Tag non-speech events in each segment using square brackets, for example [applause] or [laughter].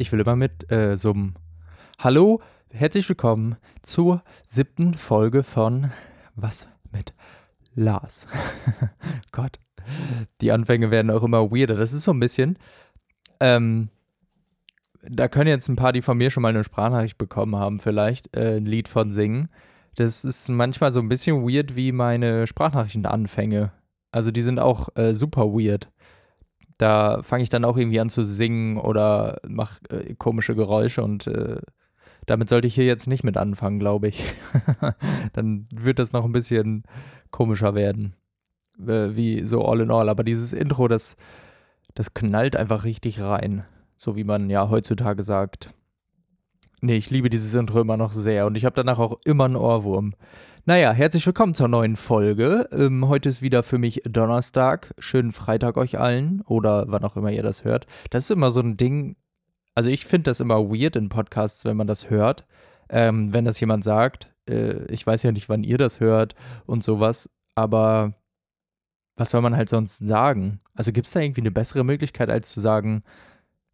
Ich will immer mit äh, summen. Hallo, herzlich willkommen zur siebten Folge von Was mit Lars. [laughs] Gott, die Anfänge werden auch immer weirder. Das ist so ein bisschen. Ähm, da können jetzt ein paar, die von mir schon mal eine Sprachnachricht bekommen haben, vielleicht äh, ein Lied von singen. Das ist manchmal so ein bisschen weird wie meine Sprachnachrichtenanfänge. Also die sind auch äh, super weird. Da fange ich dann auch irgendwie an zu singen oder mache äh, komische Geräusche und äh, damit sollte ich hier jetzt nicht mit anfangen, glaube ich. [laughs] dann wird das noch ein bisschen komischer werden. Äh, wie so all in all. Aber dieses Intro, das, das knallt einfach richtig rein. So wie man ja heutzutage sagt. Nee, ich liebe dieses Intro immer noch sehr und ich habe danach auch immer einen Ohrwurm. Naja, herzlich willkommen zur neuen Folge. Ähm, heute ist wieder für mich Donnerstag. Schönen Freitag euch allen oder wann auch immer ihr das hört. Das ist immer so ein Ding. Also ich finde das immer weird in Podcasts, wenn man das hört. Ähm, wenn das jemand sagt. Äh, ich weiß ja nicht, wann ihr das hört und sowas. Aber was soll man halt sonst sagen? Also gibt es da irgendwie eine bessere Möglichkeit, als zu sagen,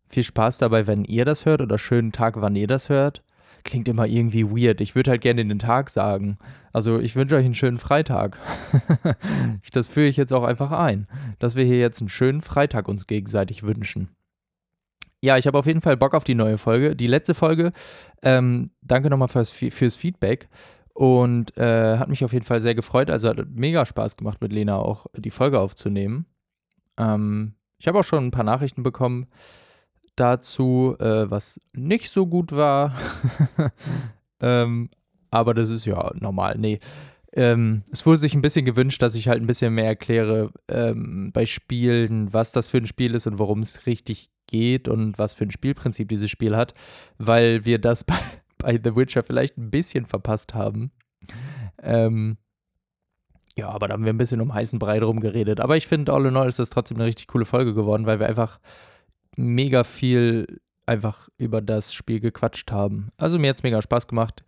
viel Spaß dabei, wenn ihr das hört oder schönen Tag, wann ihr das hört. Klingt immer irgendwie weird. Ich würde halt gerne den Tag sagen. Also ich wünsche euch einen schönen Freitag. [laughs] das führe ich jetzt auch einfach ein, dass wir hier jetzt einen schönen Freitag uns gegenseitig wünschen. Ja, ich habe auf jeden Fall Bock auf die neue Folge. Die letzte Folge, ähm, danke nochmal fürs, fürs Feedback. Und äh, hat mich auf jeden Fall sehr gefreut. Also hat mega Spaß gemacht, mit Lena auch die Folge aufzunehmen. Ähm, ich habe auch schon ein paar Nachrichten bekommen dazu, äh, was nicht so gut war. [laughs] ähm, aber das ist ja normal. Nee. Ähm, es wurde sich ein bisschen gewünscht, dass ich halt ein bisschen mehr erkläre ähm, bei Spielen, was das für ein Spiel ist und worum es richtig geht und was für ein Spielprinzip dieses Spiel hat, weil wir das [laughs] bei, bei The Witcher vielleicht ein bisschen verpasst haben. Ähm, ja, aber da haben wir ein bisschen um heißen Brei drum geredet. Aber ich finde, all in all ist das trotzdem eine richtig coole Folge geworden, weil wir einfach mega viel einfach über das Spiel gequatscht haben. Also mir hat es mega Spaß gemacht.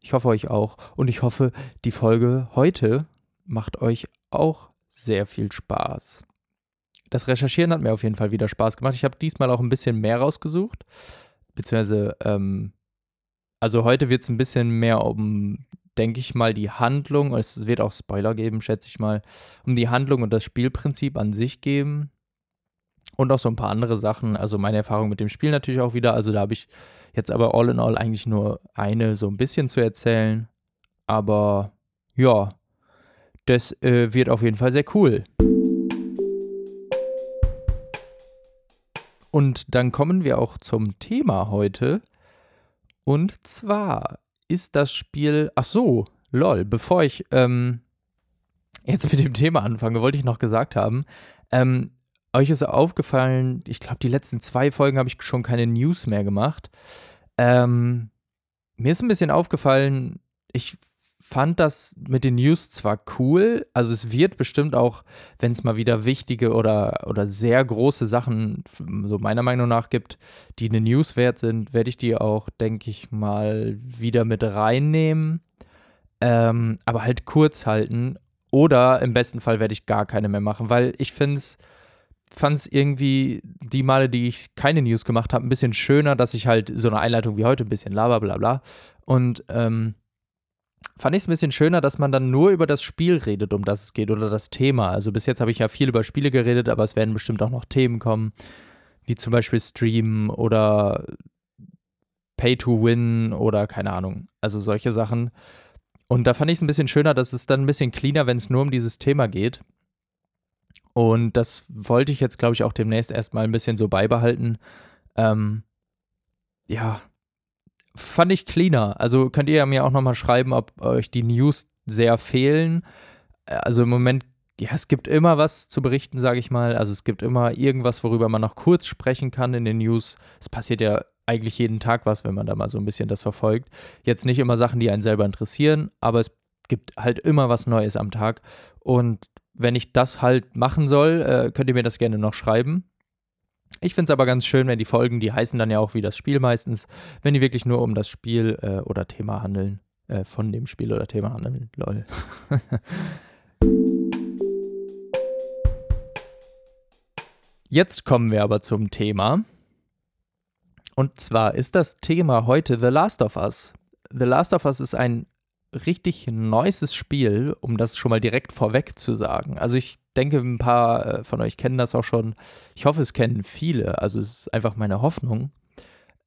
Ich hoffe euch auch. Und ich hoffe, die Folge heute macht euch auch sehr viel Spaß. Das Recherchieren hat mir auf jeden Fall wieder Spaß gemacht. Ich habe diesmal auch ein bisschen mehr rausgesucht. Beziehungsweise, ähm, also heute wird es ein bisschen mehr um, denke ich mal, die Handlung. Es wird auch Spoiler geben, schätze ich mal. Um die Handlung und das Spielprinzip an sich geben. Und auch so ein paar andere Sachen. Also meine Erfahrung mit dem Spiel natürlich auch wieder. Also da habe ich jetzt aber all in all eigentlich nur eine so ein bisschen zu erzählen. Aber ja, das äh, wird auf jeden Fall sehr cool. Und dann kommen wir auch zum Thema heute. Und zwar ist das Spiel. Ach so, lol. Bevor ich ähm, jetzt mit dem Thema anfange, wollte ich noch gesagt haben. Ähm, euch ist aufgefallen, ich glaube, die letzten zwei Folgen habe ich schon keine News mehr gemacht. Ähm, mir ist ein bisschen aufgefallen, ich fand das mit den News zwar cool, also es wird bestimmt auch, wenn es mal wieder wichtige oder, oder sehr große Sachen, so meiner Meinung nach, gibt, die eine News wert sind, werde ich die auch, denke ich mal, wieder mit reinnehmen. Ähm, aber halt kurz halten. Oder im besten Fall werde ich gar keine mehr machen, weil ich finde es fand es irgendwie die Male, die ich keine News gemacht habe, ein bisschen schöner, dass ich halt so eine Einleitung wie heute ein bisschen laber, bla bla. Und ähm, fand ich es ein bisschen schöner, dass man dann nur über das Spiel redet, um das es geht, oder das Thema. Also bis jetzt habe ich ja viel über Spiele geredet, aber es werden bestimmt auch noch Themen kommen, wie zum Beispiel Stream oder Pay to Win oder keine Ahnung. Also solche Sachen. Und da fand ich es ein bisschen schöner, dass es dann ein bisschen cleaner, wenn es nur um dieses Thema geht. Und das wollte ich jetzt, glaube ich, auch demnächst erstmal ein bisschen so beibehalten. Ähm, ja, fand ich cleaner. Also könnt ihr ja mir auch nochmal schreiben, ob euch die News sehr fehlen. Also im Moment, ja, es gibt immer was zu berichten, sage ich mal. Also es gibt immer irgendwas, worüber man noch kurz sprechen kann in den News. Es passiert ja eigentlich jeden Tag was, wenn man da mal so ein bisschen das verfolgt. Jetzt nicht immer Sachen, die einen selber interessieren, aber es gibt halt immer was Neues am Tag. Und wenn ich das halt machen soll, äh, könnt ihr mir das gerne noch schreiben. Ich finde es aber ganz schön, wenn die Folgen, die heißen dann ja auch wie das Spiel meistens, wenn die wirklich nur um das Spiel äh, oder Thema handeln, äh, von dem Spiel oder Thema handeln. Lol. [laughs] Jetzt kommen wir aber zum Thema. Und zwar ist das Thema heute The Last of Us. The Last of Us ist ein richtig neues Spiel, um das schon mal direkt vorweg zu sagen. Also ich denke, ein paar äh, von euch kennen das auch schon. Ich hoffe, es kennen viele. Also es ist einfach meine Hoffnung.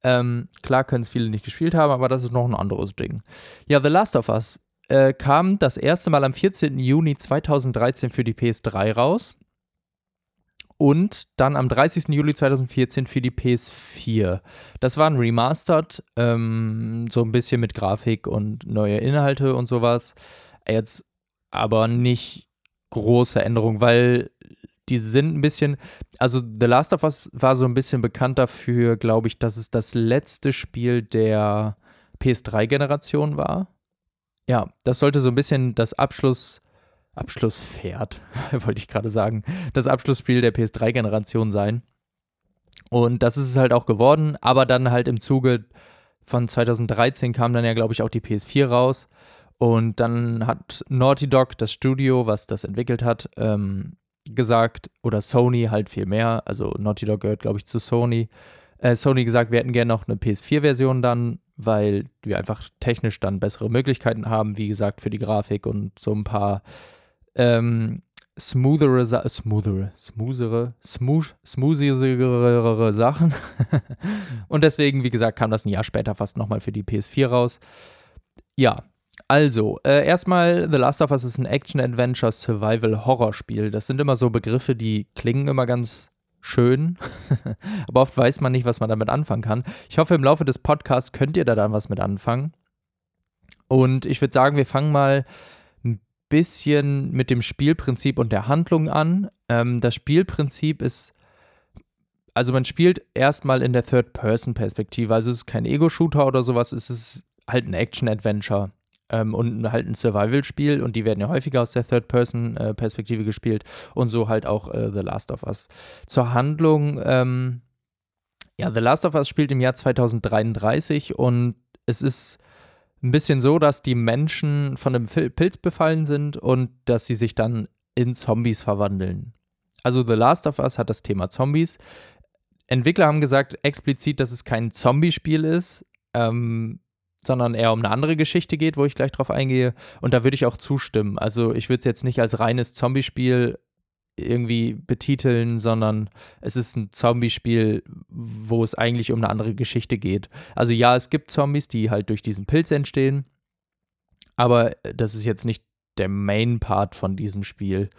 Ähm, klar können es viele nicht gespielt haben, aber das ist noch ein anderes Ding. Ja, The Last of Us äh, kam das erste Mal am 14. Juni 2013 für die PS3 raus und dann am 30. Juli 2014 für die PS4. Das war ein Remastered, ähm, so ein bisschen mit Grafik und neue Inhalte und sowas. Jetzt aber nicht große Änderungen, weil die sind ein bisschen, also The Last of Us war so ein bisschen bekannt dafür, glaube ich, dass es das letzte Spiel der PS3-Generation war. Ja, das sollte so ein bisschen das Abschluss, Abschlusspferd, [laughs] wollte ich gerade sagen, das Abschlussspiel der PS3-Generation sein. Und das ist es halt auch geworden, aber dann halt im Zuge von 2013 kam dann ja, glaube ich, auch die PS4 raus. Und dann hat Naughty Dog, das Studio, was das entwickelt hat, ähm, gesagt, oder Sony halt viel mehr, also Naughty Dog gehört, glaube ich, zu Sony, äh, Sony gesagt, wir hätten gerne noch eine PS4-Version dann, weil wir einfach technisch dann bessere Möglichkeiten haben, wie gesagt, für die Grafik und so ein paar ähm, smoothere, smoothere, smoothere, smooth, smoothigere Sachen. und deswegen, wie gesagt, kam das ein Jahr später fast nochmal für die PS4 raus. Ja, also, äh, erstmal, The Last of Us ist ein Action-Adventure-Survival-Horror-Spiel. Das sind immer so Begriffe, die klingen immer ganz schön, [laughs] aber oft weiß man nicht, was man damit anfangen kann. Ich hoffe, im Laufe des Podcasts könnt ihr da dann was mit anfangen. Und ich würde sagen, wir fangen mal bisschen mit dem Spielprinzip und der Handlung an. Ähm, das Spielprinzip ist, also man spielt erstmal in der Third-Person-Perspektive. Also es ist kein Ego-Shooter oder sowas, es ist halt ein Action-Adventure ähm, und halt ein Survival-Spiel und die werden ja häufiger aus der Third-Person-Perspektive gespielt und so halt auch äh, The Last of Us. Zur Handlung, ähm, ja, The Last of Us spielt im Jahr 2033 und es ist ein bisschen so, dass die Menschen von einem Pilz befallen sind und dass sie sich dann in Zombies verwandeln. Also The Last of Us hat das Thema Zombies. Entwickler haben gesagt explizit, dass es kein Zombie-Spiel ist. Ähm, sondern eher um eine andere Geschichte geht, wo ich gleich drauf eingehe. Und da würde ich auch zustimmen. Also ich würde es jetzt nicht als reines Zombie-Spiel irgendwie betiteln, sondern es ist ein Zombie-Spiel, wo es eigentlich um eine andere Geschichte geht. Also ja, es gibt Zombies, die halt durch diesen Pilz entstehen, aber das ist jetzt nicht der Main-Part von diesem Spiel.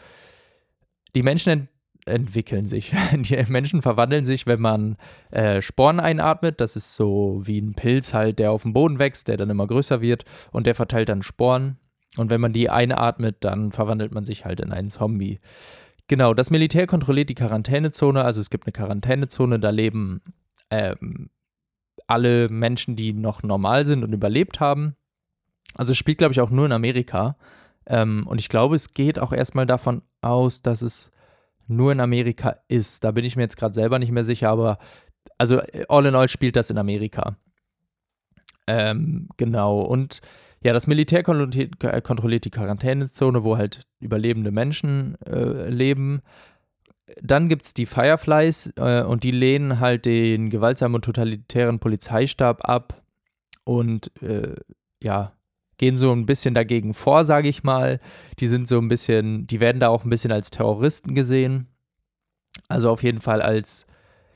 Die Menschen entwickeln sich. [laughs] Die Menschen verwandeln sich, wenn man äh, Sporen einatmet. Das ist so wie ein Pilz halt, der auf dem Boden wächst, der dann immer größer wird und der verteilt dann Sporen. Und wenn man die einatmet, dann verwandelt man sich halt in einen Zombie. Genau, das Militär kontrolliert die Quarantänezone. Also es gibt eine Quarantänezone, da leben ähm, alle Menschen, die noch normal sind und überlebt haben. Also es spielt, glaube ich, auch nur in Amerika. Ähm, und ich glaube, es geht auch erstmal davon aus, dass es nur in Amerika ist. Da bin ich mir jetzt gerade selber nicht mehr sicher, aber also all in all spielt das in Amerika. Ähm, genau. Und ja, das Militär kontrolliert die Quarantänezone, wo halt überlebende Menschen äh, leben. Dann gibt es die Fireflies äh, und die lehnen halt den gewaltsamen und totalitären Polizeistab ab und äh, ja, gehen so ein bisschen dagegen vor, sage ich mal. Die sind so ein bisschen, die werden da auch ein bisschen als Terroristen gesehen. Also auf jeden Fall als,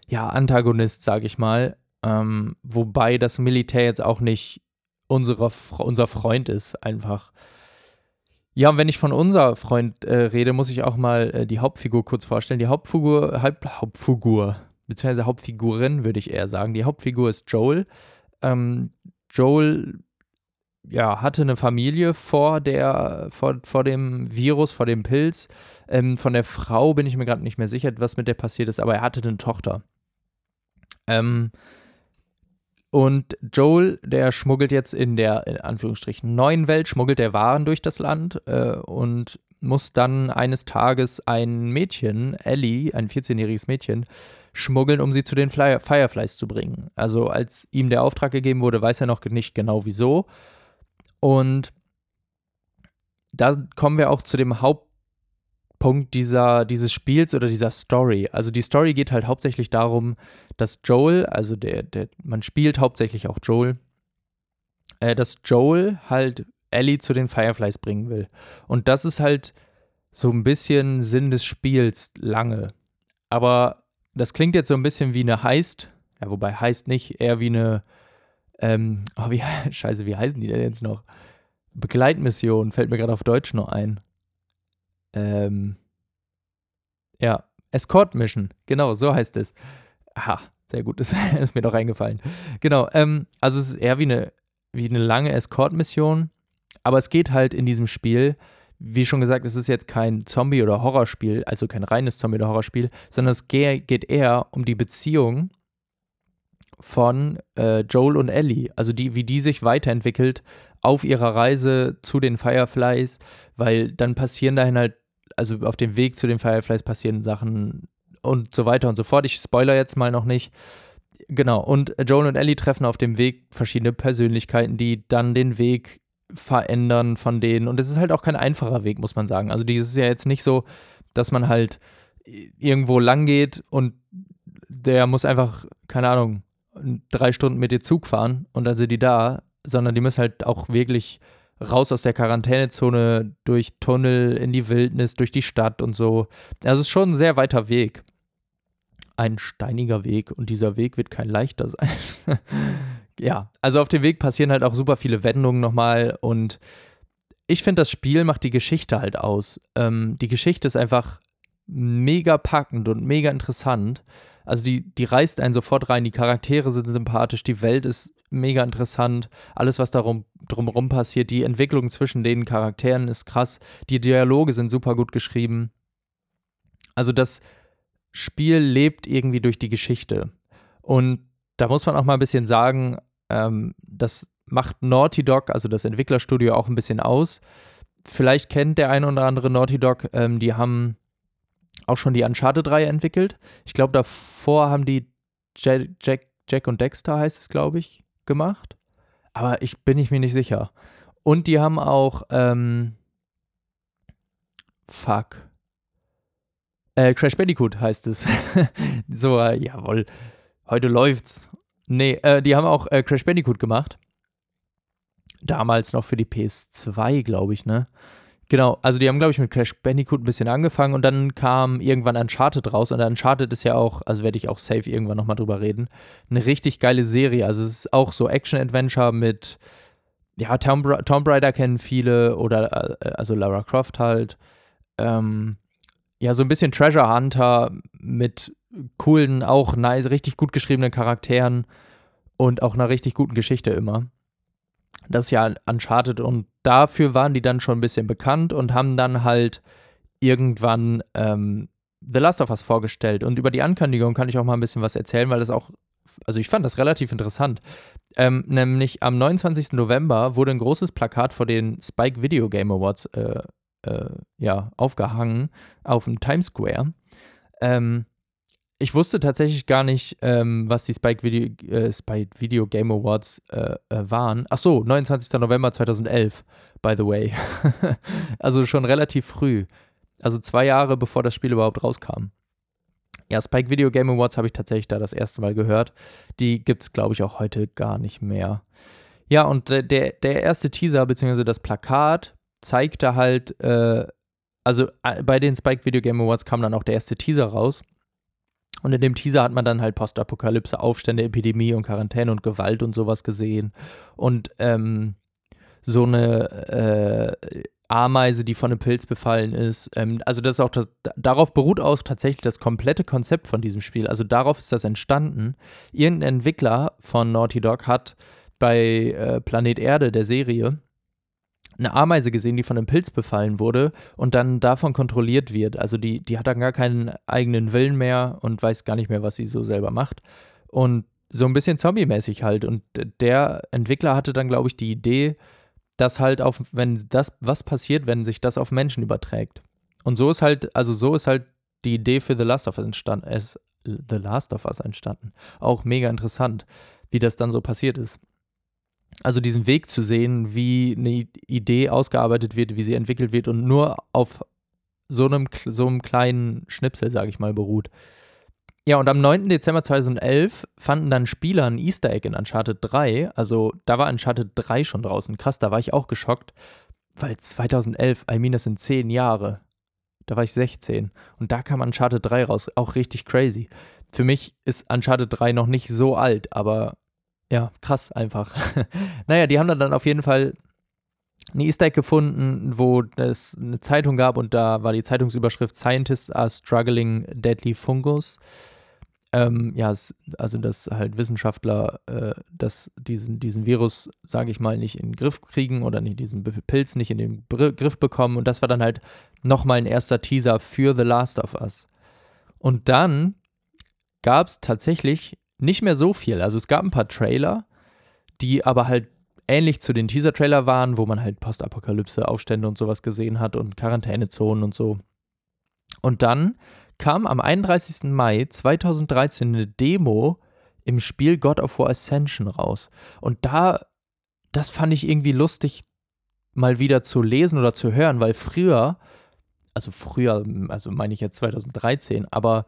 ja, Antagonist, sage ich mal. Ähm, wobei das Militär jetzt auch nicht unsere, unser Freund ist, einfach. Ja, und wenn ich von unser Freund äh, rede, muss ich auch mal äh, die Hauptfigur kurz vorstellen. Die Hauptfigur, Halb, Hauptfigur, beziehungsweise Hauptfigurin, würde ich eher sagen. Die Hauptfigur ist Joel. Ähm, Joel ja, hatte eine Familie vor der, vor, vor dem Virus, vor dem Pilz. Ähm, von der Frau bin ich mir gerade nicht mehr sicher, was mit der passiert ist, aber er hatte eine Tochter. Ähm, und Joel, der schmuggelt jetzt in der, in Anführungsstrichen, neuen Welt, schmuggelt der Waren durch das Land äh, und muss dann eines Tages ein Mädchen, Ellie, ein 14-jähriges Mädchen, schmuggeln, um sie zu den Fireflies zu bringen. Also als ihm der Auftrag gegeben wurde, weiß er noch nicht genau wieso. Und da kommen wir auch zu dem Haupt Punkt dieser, dieses Spiels oder dieser Story. Also die Story geht halt hauptsächlich darum, dass Joel, also der, der, man spielt hauptsächlich auch Joel, äh, dass Joel halt Ellie zu den Fireflies bringen will. Und das ist halt so ein bisschen Sinn des Spiels lange. Aber das klingt jetzt so ein bisschen wie eine Heist, ja, wobei Heist nicht, eher wie eine, ähm, oh, wie, [laughs] scheiße, wie heißen die denn jetzt noch? Begleitmission, fällt mir gerade auf Deutsch noch ein. Ähm, ja, Escort Mission, genau, so heißt es. Aha, sehr gut, [laughs] ist, ist mir doch eingefallen. Genau, ähm, also es ist eher wie eine, wie eine lange Escort-Mission, aber es geht halt in diesem Spiel, wie schon gesagt, es ist jetzt kein Zombie- oder Horrorspiel, also kein reines Zombie- oder Horrorspiel, sondern es geht eher um die Beziehung von äh, Joel und Ellie, also die, wie die sich weiterentwickelt auf ihrer Reise zu den Fireflies, weil dann passieren dahin halt, also auf dem Weg zu den Fireflies passieren Sachen und so weiter und so fort. Ich spoiler jetzt mal noch nicht. Genau, und Joel und Ellie treffen auf dem Weg verschiedene Persönlichkeiten, die dann den Weg verändern von denen. Und es ist halt auch kein einfacher Weg, muss man sagen. Also, dieses ist ja jetzt nicht so, dass man halt irgendwo lang geht und der muss einfach, keine Ahnung, drei Stunden mit dir Zug fahren und dann sind die da, sondern die müssen halt auch wirklich raus aus der Quarantänezone, durch Tunnel in die Wildnis, durch die Stadt und so. Also es ist schon ein sehr weiter Weg. Ein steiniger Weg und dieser Weg wird kein leichter sein. [laughs] ja, also auf dem Weg passieren halt auch super viele Wendungen nochmal und ich finde, das Spiel macht die Geschichte halt aus. Ähm, die Geschichte ist einfach mega packend und mega interessant. Also die, die reißt einen sofort rein, die Charaktere sind sympathisch, die Welt ist mega interessant, alles, was darum drumherum passiert, die Entwicklung zwischen den Charakteren ist krass, die Dialoge sind super gut geschrieben. Also das Spiel lebt irgendwie durch die Geschichte. Und da muss man auch mal ein bisschen sagen, ähm, das macht Naughty Dog, also das Entwicklerstudio, auch ein bisschen aus. Vielleicht kennt der eine oder andere Naughty Dog, ähm, die haben auch schon die Uncharted-Reihe entwickelt. Ich glaube, davor haben die Jack, Jack, Jack und Dexter, heißt es, glaube ich, gemacht. Aber ich bin ich mir nicht sicher. Und die haben auch, ähm, fuck. Äh, Crash Bandicoot heißt es. [laughs] so, äh, jawohl. Heute läuft's. Nee, äh, die haben auch äh, Crash Bandicoot gemacht. Damals noch für die PS2, glaube ich, ne? Genau, also die haben, glaube ich, mit Crash Bandicoot ein bisschen angefangen und dann kam irgendwann Uncharted raus und Uncharted ist ja auch, also werde ich auch safe irgendwann nochmal drüber reden, eine richtig geile Serie. Also es ist auch so Action-Adventure mit, ja, Tomb, Tomb Raider kennen viele oder, äh, also Lara Croft halt. Ähm, ja, so ein bisschen Treasure Hunter mit coolen, auch nice, richtig gut geschriebenen Charakteren und auch einer richtig guten Geschichte immer. Das ist ja Uncharted und dafür waren die dann schon ein bisschen bekannt und haben dann halt irgendwann ähm, The Last of Us vorgestellt. Und über die Ankündigung kann ich auch mal ein bisschen was erzählen, weil das auch, also ich fand das relativ interessant. Ähm, nämlich am 29. November wurde ein großes Plakat vor den Spike Video Game Awards äh, äh, ja, aufgehangen auf dem Times Square. Ähm, ich wusste tatsächlich gar nicht, ähm, was die Spike Video, äh, Spike Video Game Awards äh, äh, waren. Ach so, 29. November 2011, by the way. [laughs] also schon relativ früh. Also zwei Jahre bevor das Spiel überhaupt rauskam. Ja, Spike Video Game Awards habe ich tatsächlich da das erste Mal gehört. Die gibt es, glaube ich, auch heute gar nicht mehr. Ja, und der, der erste Teaser, beziehungsweise das Plakat, zeigte halt, äh, also äh, bei den Spike Video Game Awards kam dann auch der erste Teaser raus. Und in dem Teaser hat man dann halt Postapokalypse, Aufstände, Epidemie und Quarantäne und Gewalt und sowas gesehen. Und ähm, so eine äh, Ameise, die von einem Pilz befallen ist. Ähm, also das auch das, darauf beruht auch tatsächlich das komplette Konzept von diesem Spiel. Also darauf ist das entstanden. Irgendein Entwickler von Naughty Dog hat bei äh, Planet Erde, der Serie, eine Ameise gesehen, die von einem Pilz befallen wurde und dann davon kontrolliert wird. Also die, die hat dann gar keinen eigenen Willen mehr und weiß gar nicht mehr, was sie so selber macht. Und so ein bisschen zombie-mäßig halt. Und der Entwickler hatte dann, glaube ich, die Idee, dass halt auf, wenn das, was passiert, wenn sich das auf Menschen überträgt. Und so ist halt, also so ist halt die Idee für The Last of Us entstanden. Es, The Last of Us entstanden. Auch mega interessant, wie das dann so passiert ist also diesen Weg zu sehen, wie eine Idee ausgearbeitet wird, wie sie entwickelt wird und nur auf so einem, so einem kleinen Schnipsel, sage ich mal, beruht. Ja, und am 9. Dezember 2011 fanden dann Spieler ein Easter Egg in Uncharted 3. Also da war Uncharted 3 schon draußen. Krass, da war ich auch geschockt, weil 2011, I mean, das sind 10 Jahre. Da war ich 16. Und da kam Uncharted 3 raus. Auch richtig crazy. Für mich ist Uncharted 3 noch nicht so alt, aber ja, krass einfach. [laughs] naja, die haben dann auf jeden Fall ein Easter Egg gefunden, wo es eine Zeitung gab und da war die Zeitungsüberschrift Scientists are struggling deadly fungus. Ähm, ja, also dass halt Wissenschaftler äh, das, diesen, diesen Virus, sage ich mal, nicht in den Griff kriegen oder nicht diesen Pilz nicht in den Br Griff bekommen. Und das war dann halt nochmal ein erster Teaser für The Last of Us. Und dann gab es tatsächlich nicht mehr so viel. Also es gab ein paar Trailer, die aber halt ähnlich zu den Teaser-Trailer waren, wo man halt Postapokalypse, Aufstände und sowas gesehen hat und Quarantänezonen und so. Und dann kam am 31. Mai 2013 eine Demo im Spiel God of War Ascension raus. Und da, das fand ich irgendwie lustig, mal wieder zu lesen oder zu hören, weil früher, also früher, also meine ich jetzt 2013, aber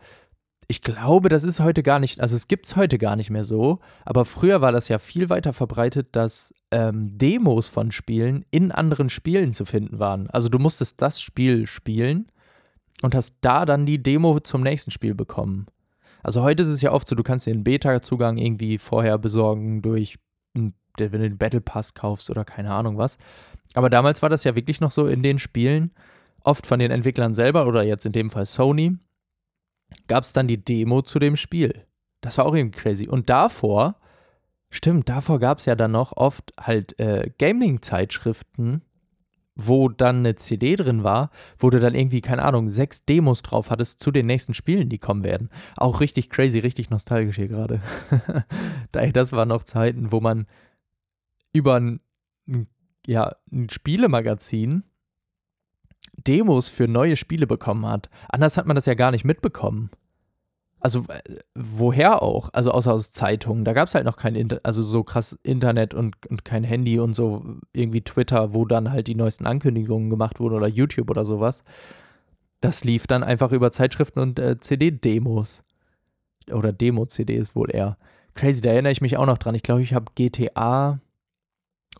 ich glaube, das ist heute gar nicht, also es gibt es heute gar nicht mehr so, aber früher war das ja viel weiter verbreitet, dass ähm, Demos von Spielen in anderen Spielen zu finden waren. Also du musstest das Spiel spielen und hast da dann die Demo zum nächsten Spiel bekommen. Also heute ist es ja oft so, du kannst den Beta-Zugang irgendwie vorher besorgen durch, wenn du den Battle Pass kaufst oder keine Ahnung was. Aber damals war das ja wirklich noch so in den Spielen, oft von den Entwicklern selber oder jetzt in dem Fall Sony, gab es dann die Demo zu dem Spiel. Das war auch irgendwie crazy. Und davor, stimmt, davor gab es ja dann noch oft halt äh, Gaming-Zeitschriften, wo dann eine CD drin war, wo du dann irgendwie, keine Ahnung, sechs Demos drauf hattest zu den nächsten Spielen, die kommen werden. Auch richtig crazy, richtig nostalgisch hier gerade. [laughs] das waren noch Zeiten, wo man über ein, ja, ein Spielemagazin Demos für neue Spiele bekommen hat. Anders hat man das ja gar nicht mitbekommen. Also woher auch? Also außer aus Zeitungen. Da gab es halt noch kein Inter also so krass Internet und, und kein Handy und so irgendwie Twitter, wo dann halt die neuesten Ankündigungen gemacht wurden oder YouTube oder sowas. Das lief dann einfach über Zeitschriften und äh, CD-Demos. Oder Demo-CDs wohl eher. Crazy, da erinnere ich mich auch noch dran. Ich glaube, ich habe GTA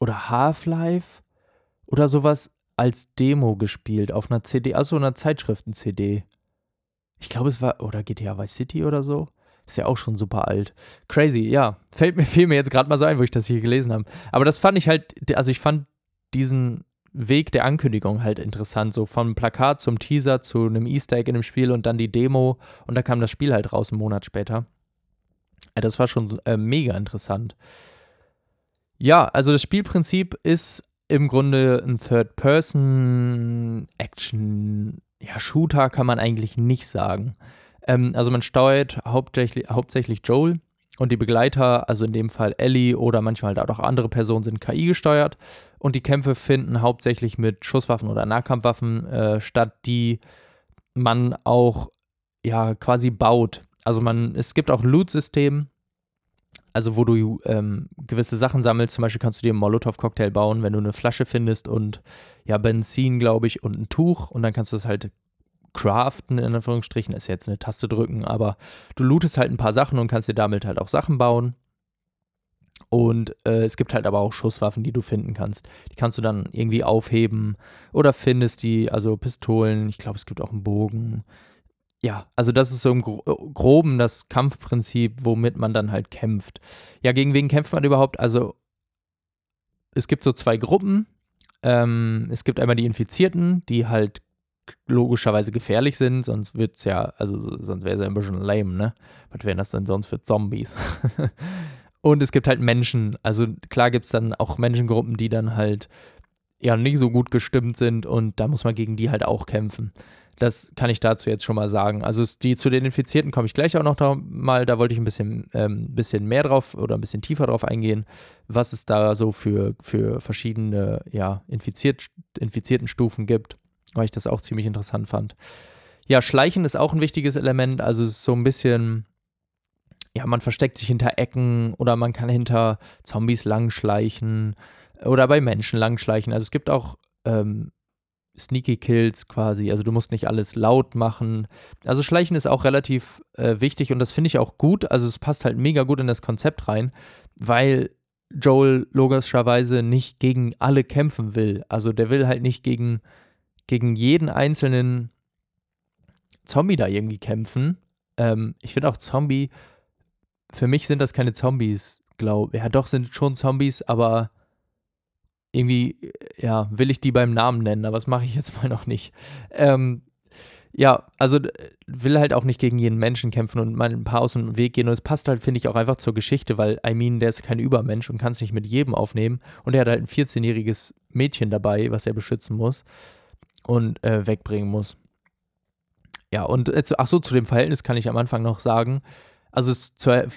oder Half-Life oder sowas als Demo gespielt auf einer CD, also einer Zeitschriften-CD. Ich glaube, es war, oder GTA Vice City oder so. Ist ja auch schon super alt. Crazy, ja. Fällt mir, [laughs] fiel mir jetzt gerade mal so ein, wo ich das hier gelesen habe. Aber das fand ich halt, also ich fand diesen Weg der Ankündigung halt interessant. So vom Plakat zum Teaser zu einem Easter Egg in dem Spiel und dann die Demo und da kam das Spiel halt raus einen Monat später. Das war schon äh, mega interessant. Ja, also das Spielprinzip ist im Grunde ein Third-Person-Action, ja, Shooter kann man eigentlich nicht sagen. Ähm, also man steuert hauptsächlich, hauptsächlich Joel und die Begleiter, also in dem Fall Ellie oder manchmal halt auch andere Personen sind KI gesteuert und die Kämpfe finden hauptsächlich mit Schusswaffen oder Nahkampfwaffen äh, statt, die man auch ja quasi baut. Also man, es gibt auch Loot-System, also wo du ähm, gewisse Sachen sammelst. Zum Beispiel kannst du dir einen Molotow-Cocktail bauen, wenn du eine Flasche findest und ja, Benzin, glaube ich, und ein Tuch. Und dann kannst du es halt craften, in Anführungsstrichen. Ist jetzt eine Taste drücken, aber du lootest halt ein paar Sachen und kannst dir damit halt auch Sachen bauen. Und äh, es gibt halt aber auch Schusswaffen, die du finden kannst. Die kannst du dann irgendwie aufheben oder findest die, also Pistolen. Ich glaube, es gibt auch einen Bogen ja, also das ist so im Groben das Kampfprinzip, womit man dann halt kämpft. Ja, gegen wen kämpft man überhaupt? Also es gibt so zwei Gruppen. Ähm, es gibt einmal die Infizierten, die halt logischerweise gefährlich sind, sonst wird es ja, also sonst wäre es ja ein bisschen lame, ne? Was wären das denn sonst für Zombies? [laughs] Und es gibt halt Menschen, also klar gibt es dann auch Menschengruppen, die dann halt ja nicht so gut gestimmt sind und da muss man gegen die halt auch kämpfen. Das kann ich dazu jetzt schon mal sagen. Also die zu den Infizierten komme ich gleich auch noch da, mal. Da wollte ich ein bisschen, ähm, bisschen mehr drauf oder ein bisschen tiefer drauf eingehen, was es da so für, für verschiedene ja, infiziert, infizierten Stufen gibt, weil ich das auch ziemlich interessant fand. Ja, Schleichen ist auch ein wichtiges Element. Also es ist so ein bisschen, ja, man versteckt sich hinter Ecken oder man kann hinter Zombies langschleichen oder bei Menschen langschleichen. Also es gibt auch ähm, Sneaky Kills quasi. Also du musst nicht alles laut machen. Also Schleichen ist auch relativ äh, wichtig und das finde ich auch gut. Also es passt halt mega gut in das Konzept rein, weil Joel logischerweise nicht gegen alle kämpfen will. Also der will halt nicht gegen, gegen jeden einzelnen Zombie da irgendwie kämpfen. Ähm, ich finde auch Zombie, für mich sind das keine Zombies, glaube ich. Ja, doch, sind schon Zombies, aber irgendwie, ja, will ich die beim Namen nennen, aber das mache ich jetzt mal noch nicht. Ähm, ja, also will halt auch nicht gegen jeden Menschen kämpfen und mal ein paar aus dem Weg gehen. Und es passt halt, finde ich, auch einfach zur Geschichte, weil I mean, der ist kein Übermensch und kann es nicht mit jedem aufnehmen. Und er hat halt ein 14-jähriges Mädchen dabei, was er beschützen muss und äh, wegbringen muss. Ja, und äh, ach so, zu dem Verhältnis kann ich am Anfang noch sagen. Also, es zu, er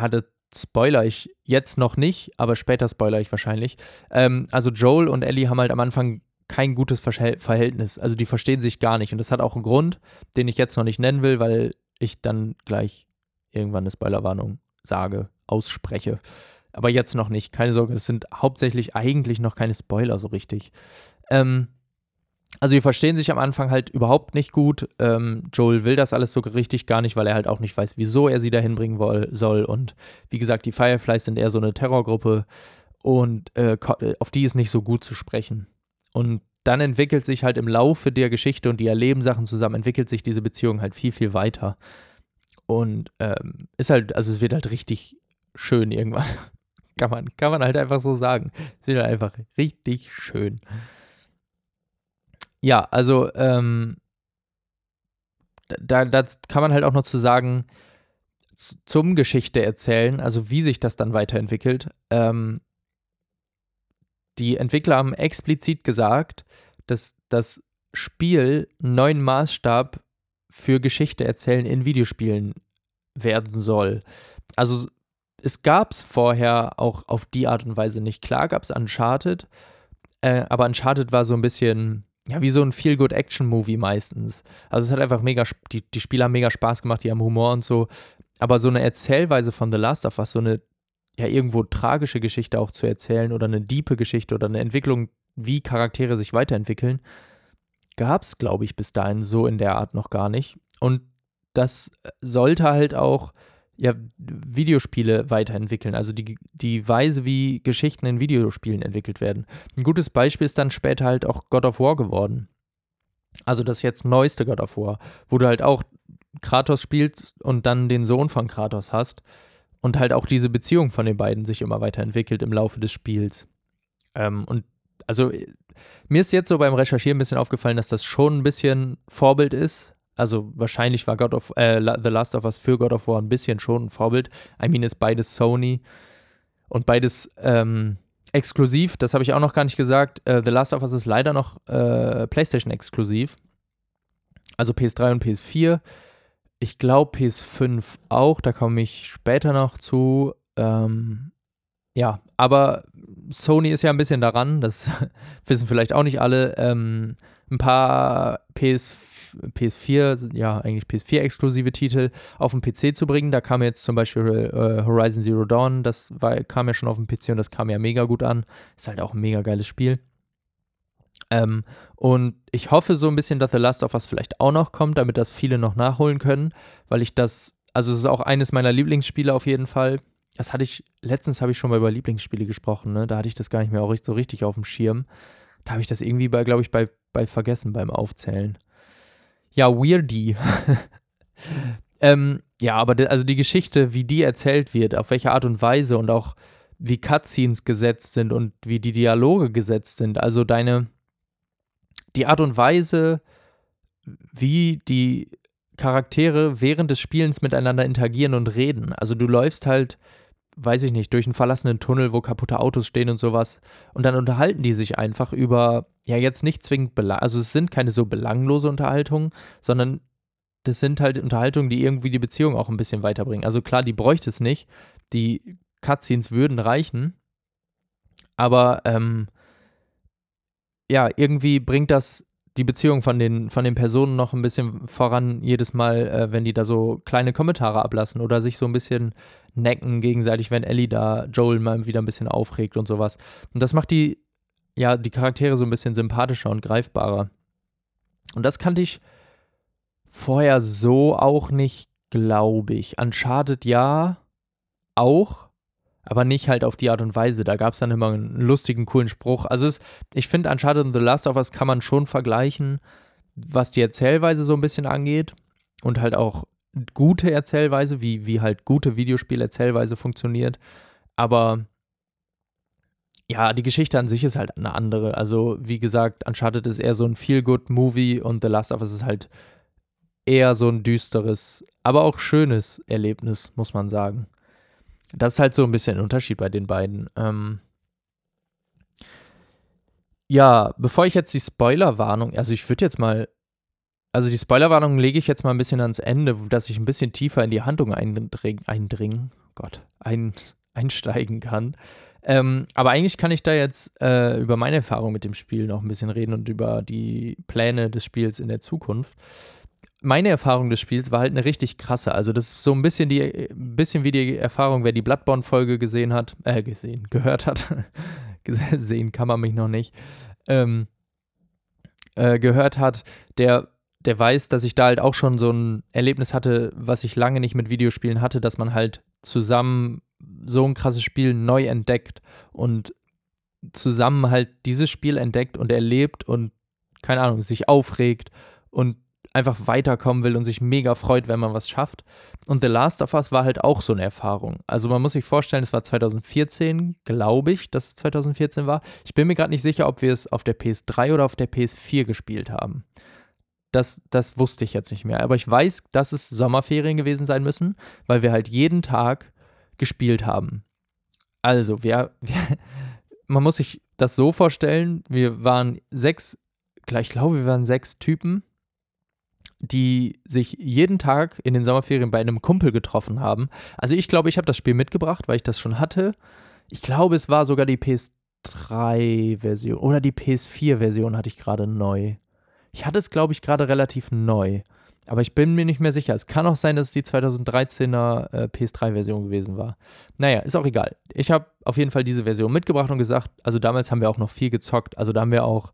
hatte spoiler ich jetzt noch nicht, aber später spoiler ich wahrscheinlich. Ähm, also Joel und Ellie haben halt am Anfang kein gutes Verhältnis. Also die verstehen sich gar nicht. Und das hat auch einen Grund, den ich jetzt noch nicht nennen will, weil ich dann gleich irgendwann eine Spoilerwarnung sage, ausspreche. Aber jetzt noch nicht. Keine Sorge, das sind hauptsächlich eigentlich noch keine Spoiler so richtig. Ähm, also die verstehen sich am Anfang halt überhaupt nicht gut. Ähm, Joel will das alles so richtig gar nicht, weil er halt auch nicht weiß, wieso er sie dahin bringen soll. Und wie gesagt, die Fireflies sind eher so eine Terrorgruppe und äh, äh, auf die ist nicht so gut zu sprechen. Und dann entwickelt sich halt im Laufe der Geschichte und die erleben Sachen zusammen, entwickelt sich diese Beziehung halt viel, viel weiter. Und ähm, ist halt, also es wird halt richtig schön irgendwann. [laughs] kann, man, kann man halt einfach so sagen. Es wird halt einfach richtig schön. Ja, also ähm, da, da kann man halt auch noch zu sagen, zum Geschichte erzählen, also wie sich das dann weiterentwickelt. Ähm, die Entwickler haben explizit gesagt, dass das Spiel einen neuen Maßstab für Geschichte erzählen in Videospielen werden soll. Also es gab es vorher auch auf die Art und Weise nicht. Klar gab es Uncharted, äh, aber Uncharted war so ein bisschen ja, wie so ein Feel-Good-Action-Movie meistens. Also es hat einfach mega, die, die Spieler haben mega Spaß gemacht, die haben Humor und so. Aber so eine Erzählweise von The Last of Us, so eine ja irgendwo tragische Geschichte auch zu erzählen oder eine diepe Geschichte oder eine Entwicklung, wie Charaktere sich weiterentwickeln, gab es, glaube ich, bis dahin so in der Art noch gar nicht. Und das sollte halt auch ja, Videospiele weiterentwickeln, also die, die Weise, wie Geschichten in Videospielen entwickelt werden. Ein gutes Beispiel ist dann später halt auch God of War geworden. Also das jetzt neueste God of War, wo du halt auch Kratos spielst und dann den Sohn von Kratos hast und halt auch diese Beziehung von den beiden sich immer weiterentwickelt im Laufe des Spiels. Ähm, und also mir ist jetzt so beim Recherchieren ein bisschen aufgefallen, dass das schon ein bisschen Vorbild ist also wahrscheinlich war God of äh, The Last of Us für God of War ein bisschen schon ein Vorbild. I mean, ist beides Sony und beides ähm, exklusiv. Das habe ich auch noch gar nicht gesagt. Äh, The Last of Us ist leider noch äh, PlayStation exklusiv. Also PS3 und PS4. Ich glaube PS5 auch. Da komme ich später noch zu. Ähm, ja, aber Sony ist ja ein bisschen daran. Das [laughs] wissen vielleicht auch nicht alle. Ähm, ein paar PS4 PS4, ja eigentlich PS4-exklusive Titel auf den PC zu bringen. Da kam jetzt zum Beispiel äh, Horizon Zero Dawn, das war, kam ja schon auf dem PC und das kam ja mega gut an. Ist halt auch ein mega geiles Spiel. Ähm, und ich hoffe so ein bisschen, dass The Last of Us vielleicht auch noch kommt, damit das viele noch nachholen können, weil ich das, also es ist auch eines meiner Lieblingsspiele auf jeden Fall. Das hatte ich, letztens habe ich schon mal über Lieblingsspiele gesprochen, ne? Da hatte ich das gar nicht mehr auch so richtig auf dem Schirm. Da habe ich das irgendwie bei, glaube ich, bei, bei vergessen beim Aufzählen ja, weirdy. [laughs] ähm, ja, aber also die Geschichte, wie die erzählt wird, auf welche Art und Weise und auch wie Cutscenes gesetzt sind und wie die Dialoge gesetzt sind, also deine, die Art und Weise, wie die Charaktere während des Spielens miteinander interagieren und reden. Also du läufst halt weiß ich nicht, durch einen verlassenen Tunnel, wo kaputte Autos stehen und sowas. Und dann unterhalten die sich einfach über, ja, jetzt nicht zwingend, also es sind keine so belanglose Unterhaltungen, sondern das sind halt Unterhaltungen, die irgendwie die Beziehung auch ein bisschen weiterbringen. Also klar, die bräuchte es nicht. Die Cutscenes würden reichen. Aber ähm, ja, irgendwie bringt das die Beziehung von den, von den Personen noch ein bisschen voran, jedes Mal, äh, wenn die da so kleine Kommentare ablassen oder sich so ein bisschen necken gegenseitig, wenn Ellie da Joel mal wieder ein bisschen aufregt und sowas. Und das macht die ja, die Charaktere so ein bisschen sympathischer und greifbarer. Und das kannte ich vorher so auch nicht, glaube ich. Uncharted ja, auch, aber nicht halt auf die Art und Weise. Da gab es dann immer einen lustigen, coolen Spruch. Also es, ich finde, Uncharted und The Last of Us kann man schon vergleichen, was die Erzählweise so ein bisschen angeht und halt auch gute Erzählweise, wie, wie halt gute Videospielerzählweise funktioniert. Aber ja, die Geschichte an sich ist halt eine andere. Also, wie gesagt, Uncharted ist eher so ein Feel-Good-Movie und The Last of Us ist halt eher so ein düsteres, aber auch schönes Erlebnis, muss man sagen. Das ist halt so ein bisschen ein Unterschied bei den beiden. Ähm ja, bevor ich jetzt die Spoilerwarnung, also ich würde jetzt mal, also die Spoilerwarnung lege ich jetzt mal ein bisschen ans Ende, dass ich ein bisschen tiefer in die Handlung eindringen, eindringen Gott, ein, [laughs] einsteigen kann. Ähm, aber eigentlich kann ich da jetzt äh, über meine Erfahrung mit dem Spiel noch ein bisschen reden und über die Pläne des Spiels in der Zukunft. Meine Erfahrung des Spiels war halt eine richtig krasse. Also, das ist so ein bisschen die, bisschen wie die Erfahrung, wer die Bloodborne-Folge gesehen hat, äh, gesehen, gehört hat. [laughs] gesehen kann man mich noch nicht. Ähm, äh, gehört hat, der der weiß, dass ich da halt auch schon so ein Erlebnis hatte, was ich lange nicht mit Videospielen hatte, dass man halt zusammen so ein krasses Spiel neu entdeckt und zusammen halt dieses Spiel entdeckt und erlebt und keine Ahnung, sich aufregt und einfach weiterkommen will und sich mega freut, wenn man was schafft. Und The Last of Us war halt auch so eine Erfahrung. Also man muss sich vorstellen, es war 2014, glaube ich, dass es 2014 war. Ich bin mir gerade nicht sicher, ob wir es auf der PS3 oder auf der PS4 gespielt haben. Das, das wusste ich jetzt nicht mehr. Aber ich weiß, dass es Sommerferien gewesen sein müssen, weil wir halt jeden Tag gespielt haben. Also, wir, wir, [laughs] man muss sich das so vorstellen, wir waren sechs, ich glaube, wir waren sechs Typen, die sich jeden Tag in den Sommerferien bei einem Kumpel getroffen haben. Also ich glaube, ich habe das Spiel mitgebracht, weil ich das schon hatte. Ich glaube, es war sogar die PS3-Version oder die PS4-Version hatte ich gerade neu. Ich hatte es, glaube ich, gerade relativ neu. Aber ich bin mir nicht mehr sicher. Es kann auch sein, dass es die 2013er äh, PS3-Version gewesen war. Naja, ist auch egal. Ich habe auf jeden Fall diese Version mitgebracht und gesagt, also damals haben wir auch noch viel gezockt. Also da haben wir auch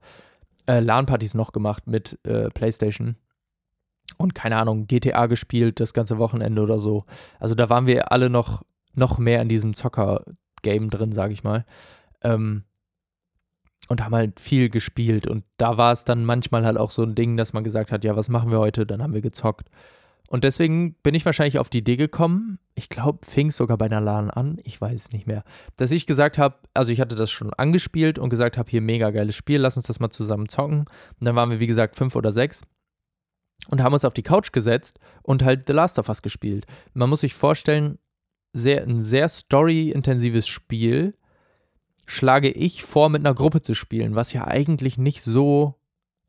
äh, LAN-Partys noch gemacht mit äh, PlayStation. Und keine Ahnung, GTA gespielt das ganze Wochenende oder so. Also da waren wir alle noch, noch mehr in diesem Zocker-Game drin, sage ich mal. Ähm, und haben halt viel gespielt. Und da war es dann manchmal halt auch so ein Ding, dass man gesagt hat, ja, was machen wir heute? Dann haben wir gezockt. Und deswegen bin ich wahrscheinlich auf die Idee gekommen, ich glaube, fing es sogar bei einer LAN an, ich weiß nicht mehr, dass ich gesagt habe, also ich hatte das schon angespielt und gesagt habe, hier mega geiles Spiel, lass uns das mal zusammen zocken. Und dann waren wir, wie gesagt, fünf oder sechs und haben uns auf die Couch gesetzt und halt The Last of Us gespielt. Man muss sich vorstellen, sehr, ein sehr story-intensives Spiel, schlage ich vor, mit einer Gruppe zu spielen, was ja eigentlich nicht so,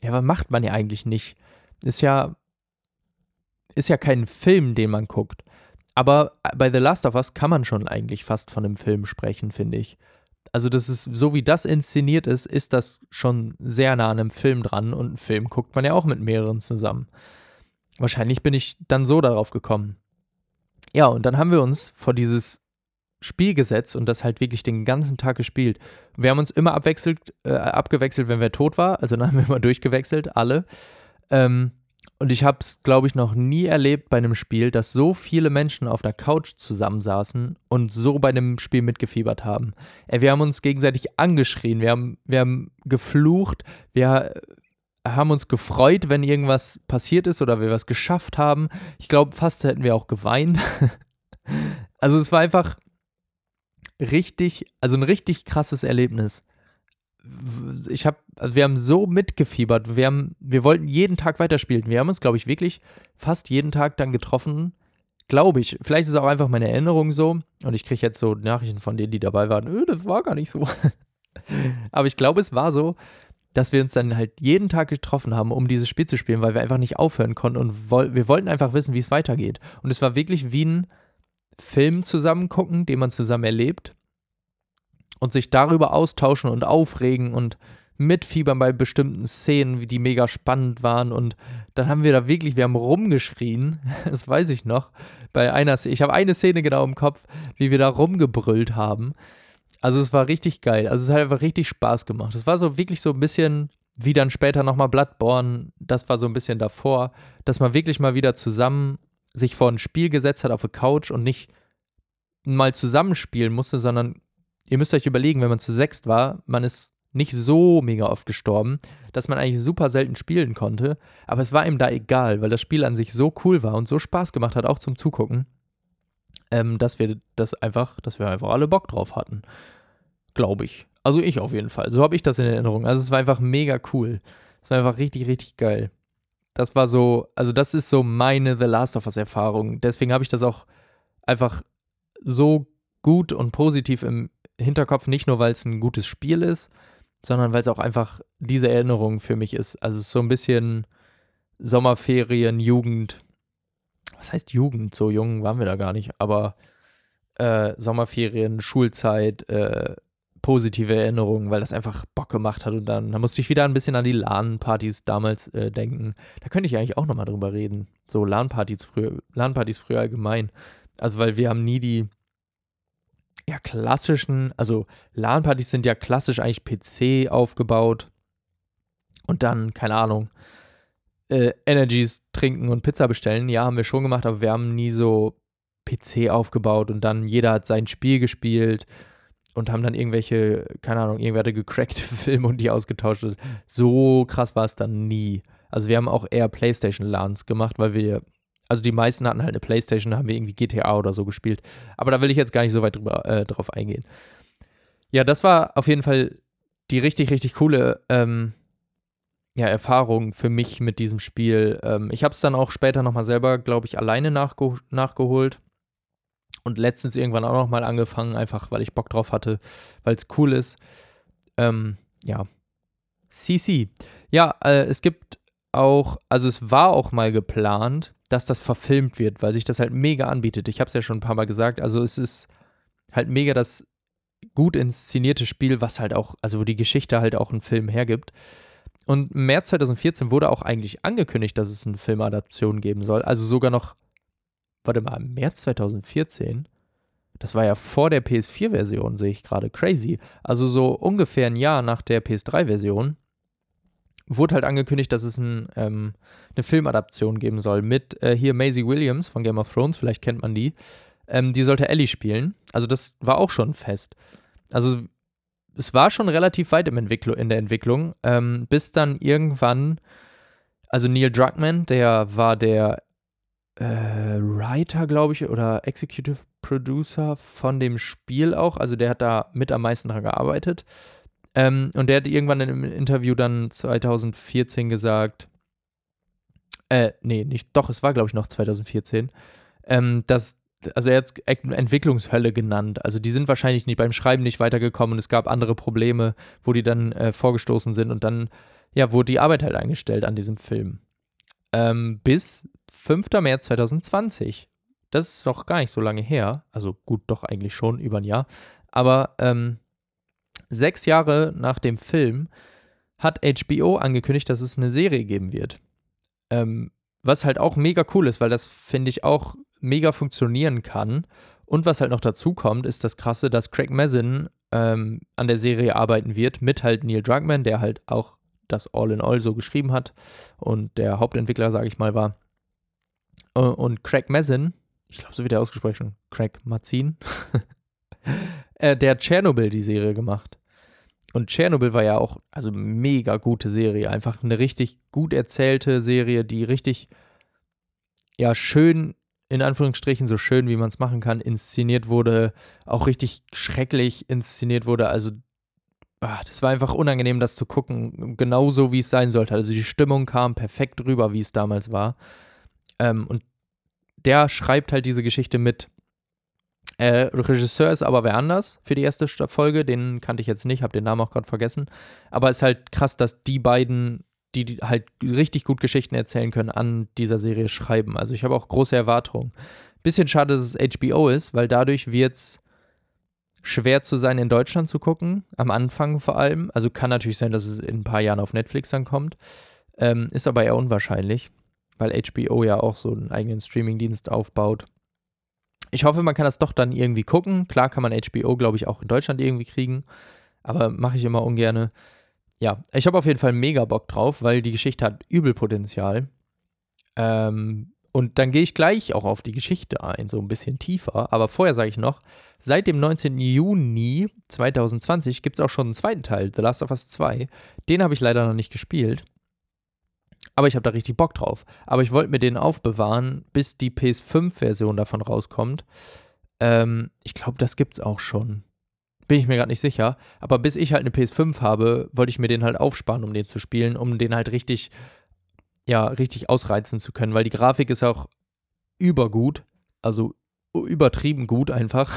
ja, was macht man ja eigentlich nicht? Ist ja, ist ja kein Film, den man guckt. Aber bei The Last of Us kann man schon eigentlich fast von einem Film sprechen, finde ich. Also, das ist, so wie das inszeniert ist, ist das schon sehr nah an einem Film dran und einen Film guckt man ja auch mit mehreren zusammen. Wahrscheinlich bin ich dann so darauf gekommen. Ja, und dann haben wir uns vor dieses Spiel gesetzt und das halt wirklich den ganzen Tag gespielt. Wir haben uns immer abwechselt, äh, abgewechselt, wenn wer tot war. Also dann haben wir immer durchgewechselt, alle. Ähm, und ich habe es, glaube ich, noch nie erlebt bei einem Spiel, dass so viele Menschen auf der Couch zusammensaßen und so bei einem Spiel mitgefiebert haben. Wir haben uns gegenseitig angeschrien, wir haben, wir haben geflucht, wir haben uns gefreut, wenn irgendwas passiert ist oder wir was geschafft haben. Ich glaube, fast hätten wir auch geweint. [laughs] also es war einfach richtig, also ein richtig krasses Erlebnis. Ich habe, also wir haben so mitgefiebert. Wir haben, wir wollten jeden Tag weiterspielen. Wir haben uns, glaube ich, wirklich fast jeden Tag dann getroffen. Glaube ich. Vielleicht ist es auch einfach meine Erinnerung so. Und ich kriege jetzt so Nachrichten von denen, die dabei waren. Öh, das war gar nicht so. [laughs] Aber ich glaube, es war so, dass wir uns dann halt jeden Tag getroffen haben, um dieses Spiel zu spielen, weil wir einfach nicht aufhören konnten und woll wir wollten einfach wissen, wie es weitergeht. Und es war wirklich wie ein Film zusammen gucken, den man zusammen erlebt und sich darüber austauschen und aufregen und mitfiebern bei bestimmten Szenen, wie die mega spannend waren. Und dann haben wir da wirklich, wir haben rumgeschrien, [laughs] das weiß ich noch, bei einer Szene, ich habe eine Szene genau im Kopf, wie wir da rumgebrüllt haben. Also es war richtig geil. Also es hat einfach richtig Spaß gemacht. Es war so wirklich so ein bisschen wie dann später nochmal Bloodborne. Das war so ein bisschen davor, dass man wirklich mal wieder zusammen sich vor ein Spiel gesetzt hat auf der Couch und nicht mal zusammenspielen musste, sondern ihr müsst euch überlegen, wenn man zu sechst war, man ist nicht so mega oft gestorben, dass man eigentlich super selten spielen konnte, aber es war ihm da egal, weil das Spiel an sich so cool war und so Spaß gemacht hat, auch zum Zugucken, ähm, dass wir das einfach, dass wir einfach alle Bock drauf hatten. Glaube ich. Also ich auf jeden Fall. So habe ich das in Erinnerung. Also es war einfach mega cool. Es war einfach richtig, richtig geil. Das war so, also das ist so meine The Last of Us Erfahrung. Deswegen habe ich das auch einfach so gut und positiv im Hinterkopf, nicht nur weil es ein gutes Spiel ist, sondern weil es auch einfach diese Erinnerung für mich ist. Also so ein bisschen Sommerferien, Jugend. Was heißt Jugend? So jung waren wir da gar nicht, aber äh, Sommerferien, Schulzeit, äh, positive Erinnerungen, weil das einfach Bock gemacht hat. Und dann, dann musste ich wieder ein bisschen an die LAN-Partys damals äh, denken. Da könnte ich eigentlich auch nochmal drüber reden. So LAN-Partys früher, LAN-Partys früher allgemein. Also, weil wir haben nie die ja, klassischen, also LAN-Partys sind ja klassisch eigentlich PC aufgebaut und dann, keine Ahnung, äh, Energies trinken und Pizza bestellen. Ja, haben wir schon gemacht, aber wir haben nie so PC aufgebaut und dann jeder hat sein Spiel gespielt und haben dann irgendwelche, keine Ahnung, irgendwer gecrackte [laughs] Filme und die ausgetauscht. So krass war es dann nie. Also wir haben auch eher PlayStation-LANs gemacht, weil wir also die meisten hatten halt eine Playstation, haben wir irgendwie GTA oder so gespielt. Aber da will ich jetzt gar nicht so weit drüber, äh, drauf eingehen. Ja, das war auf jeden Fall die richtig, richtig coole ähm, ja, Erfahrung für mich mit diesem Spiel. Ähm, ich habe es dann auch später nochmal selber, glaube ich, alleine nachge nachgeholt. Und letztens irgendwann auch nochmal angefangen, einfach weil ich Bock drauf hatte, weil es cool ist. Ähm, ja. CC. Ja, äh, es gibt auch, also es war auch mal geplant, dass das verfilmt wird, weil sich das halt mega anbietet. Ich habe es ja schon ein paar Mal gesagt. Also es ist halt mega das gut inszenierte Spiel, was halt auch, also wo die Geschichte halt auch einen Film hergibt. Und im März 2014 wurde auch eigentlich angekündigt, dass es eine Filmadaption geben soll. Also sogar noch, warte mal, im März 2014? Das war ja vor der PS4-Version, sehe ich gerade. Crazy. Also so ungefähr ein Jahr nach der PS3-Version wurde halt angekündigt, dass es ein, ähm, eine Filmadaption geben soll mit äh, hier Maisie Williams von Game of Thrones, vielleicht kennt man die. Ähm, die sollte Ellie spielen. Also das war auch schon fest. Also es war schon relativ weit im Entwickl in der Entwicklung, ähm, bis dann irgendwann, also Neil Druckmann, der war der äh, Writer, glaube ich, oder Executive Producer von dem Spiel auch. Also der hat da mit am meisten daran gearbeitet. Ähm, und der hat irgendwann in einem Interview dann 2014 gesagt, äh, nee, nicht, doch, es war, glaube ich, noch 2014, ähm, dass, also er hat es Entwicklungshölle genannt. Also die sind wahrscheinlich nicht beim Schreiben nicht weitergekommen und es gab andere Probleme, wo die dann äh, vorgestoßen sind und dann, ja, wurde die Arbeit halt eingestellt an diesem Film. Ähm, bis 5. März 2020. Das ist doch gar nicht so lange her. Also gut, doch eigentlich schon über ein Jahr. Aber ähm, sechs Jahre nach dem Film hat HBO angekündigt, dass es eine Serie geben wird. Ähm, was halt auch mega cool ist, weil das, finde ich, auch mega funktionieren kann. Und was halt noch dazu kommt, ist das Krasse, dass Craig Mazin ähm, an der Serie arbeiten wird, mit halt Neil Druckmann, der halt auch das All in All so geschrieben hat und der Hauptentwickler, sage ich mal, war. Äh, und Craig Mazin, ich glaube, so wird er ausgesprochen, Craig Mazin, [laughs] äh, der Tschernobyl die Serie gemacht. Und Tschernobyl war ja auch, also mega gute Serie. Einfach eine richtig gut erzählte Serie, die richtig, ja, schön, in Anführungsstrichen, so schön, wie man es machen kann, inszeniert wurde. Auch richtig schrecklich inszeniert wurde. Also, ach, das war einfach unangenehm, das zu gucken. Genauso, wie es sein sollte. Also, die Stimmung kam perfekt rüber, wie es damals war. Ähm, und der schreibt halt diese Geschichte mit. Äh, Regisseur ist aber wer anders für die erste Folge. Den kannte ich jetzt nicht, habe den Namen auch gerade vergessen. Aber es ist halt krass, dass die beiden, die halt richtig gut Geschichten erzählen können, an dieser Serie schreiben. Also ich habe auch große Erwartungen. Bisschen schade, dass es HBO ist, weil dadurch wird es schwer zu sein, in Deutschland zu gucken. Am Anfang vor allem. Also kann natürlich sein, dass es in ein paar Jahren auf Netflix dann kommt. Ähm, ist aber eher unwahrscheinlich, weil HBO ja auch so einen eigenen Streamingdienst aufbaut Ich hoffe, man kann das doch dann irgendwie gucken. Klar kann man HBO, glaube ich, auch in Deutschland irgendwie kriegen, aber mache ich immer ungerne. Ja, ich habe auf jeden Fall mega Bock drauf, weil die Geschichte hat übel Potenzial. Ähm, und dann gehe ich gleich auch auf die Geschichte ein, so ein bisschen tiefer. Aber vorher sage ich noch, seit dem 19. Juni 2020 gibt es auch schon einen zweiten Teil, The Last of Us 2. Den habe ich leider noch nicht gespielt. Aber ich habe da richtig Bock drauf. Aber ich wollte mir den aufbewahren, bis die PS5-Version davon rauskommt. Ähm, ich glaube, das gibt es auch schon. Bin ich mir gerade nicht sicher. Aber bis ich halt eine PS5 habe, wollte ich mir den halt aufsparen, um den zu spielen, um den halt richtig ja, richtig ausreizen zu können, weil die Grafik ist auch übergut, also übertrieben gut einfach.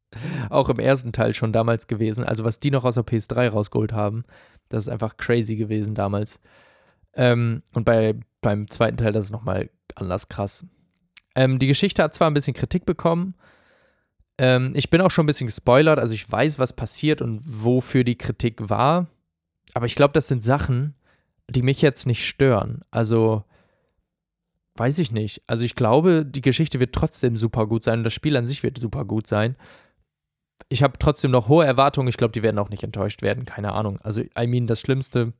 [laughs] auch im ersten Teil schon damals gewesen. Also was die noch aus der PS3 rausgeholt haben, das ist einfach crazy gewesen damals. Ähm, und bei, beim zweiten Teil, das ist nochmal anders krass. Ähm, die Geschichte hat zwar ein bisschen Kritik bekommen. Ähm, ich bin auch schon ein bisschen gespoilert, also ich weiß, was passiert und wofür die Kritik war. Aber ich glaube, das sind Sachen, die mich jetzt nicht stören. Also, weiß ich nicht. Also, ich glaube, die Geschichte wird trotzdem super gut sein und das Spiel an sich wird super gut sein. Ich habe trotzdem noch hohe Erwartungen. Ich glaube, die werden auch nicht enttäuscht werden. Keine Ahnung. Also, I mean, das Schlimmste,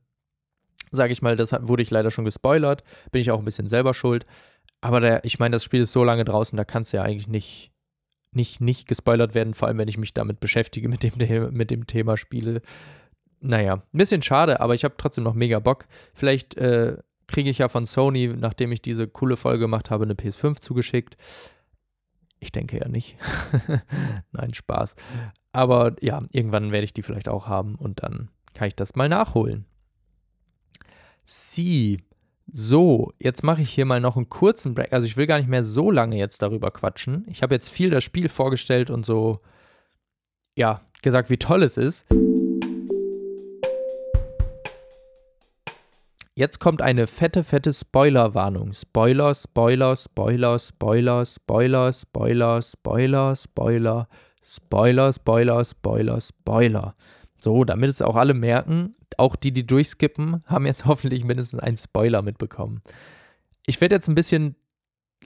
sage ich mal, das wurde ich leider schon gespoilert. Bin ich auch ein bisschen selber schuld. Aber der, ich meine, das Spiel ist so lange draußen, da kannst du ja eigentlich nicht, nicht, nicht gespoilert werden, vor allem wenn ich mich damit beschäftige, mit dem, mit dem Thema Spiele naja, ein bisschen schade, aber ich habe trotzdem noch mega Bock. Vielleicht äh, kriege ich ja von Sony, nachdem ich diese coole Folge gemacht habe, eine PS5 zugeschickt. Ich denke ja nicht. [laughs] Nein, Spaß. Aber ja, irgendwann werde ich die vielleicht auch haben und dann kann ich das mal nachholen. Sie. So, jetzt mache ich hier mal noch einen kurzen Break. Also ich will gar nicht mehr so lange jetzt darüber quatschen. Ich habe jetzt viel das Spiel vorgestellt und so, ja, gesagt, wie toll es ist. Jetzt kommt eine fette, fette Spoilerwarnung. Spoiler, Spoiler, Spoiler, Spoiler, Spoiler, Spoiler, Spoiler, Spoiler, Spoiler, Spoiler, Spoiler, Spoiler. So, damit es auch alle merken, auch die, die durchskippen, haben jetzt [laughs] hoffentlich mindestens einen Spoiler mitbekommen. Ich werde jetzt ein bisschen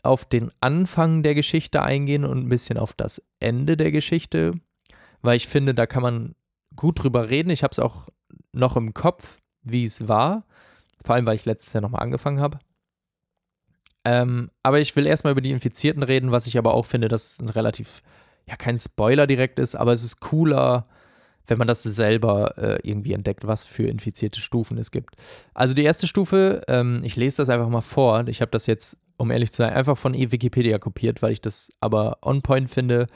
auf den Anfang der Geschichte eingehen und ein bisschen auf das Ende der Geschichte, weil ich finde, da kann man gut drüber reden. Ich habe es auch noch im Kopf, wie es war. Vor allem, weil ich letztes Jahr nochmal angefangen habe. Ähm, aber ich will erstmal über die Infizierten reden, was ich aber auch finde, dass ein relativ, ja, kein Spoiler direkt ist, aber es ist cooler, wenn man das selber äh, irgendwie entdeckt, was für infizierte Stufen es gibt. Also die erste Stufe, ähm, ich lese das einfach mal vor. Ich habe das jetzt, um ehrlich zu sein, einfach von e-Wikipedia kopiert, weil ich das aber on point finde.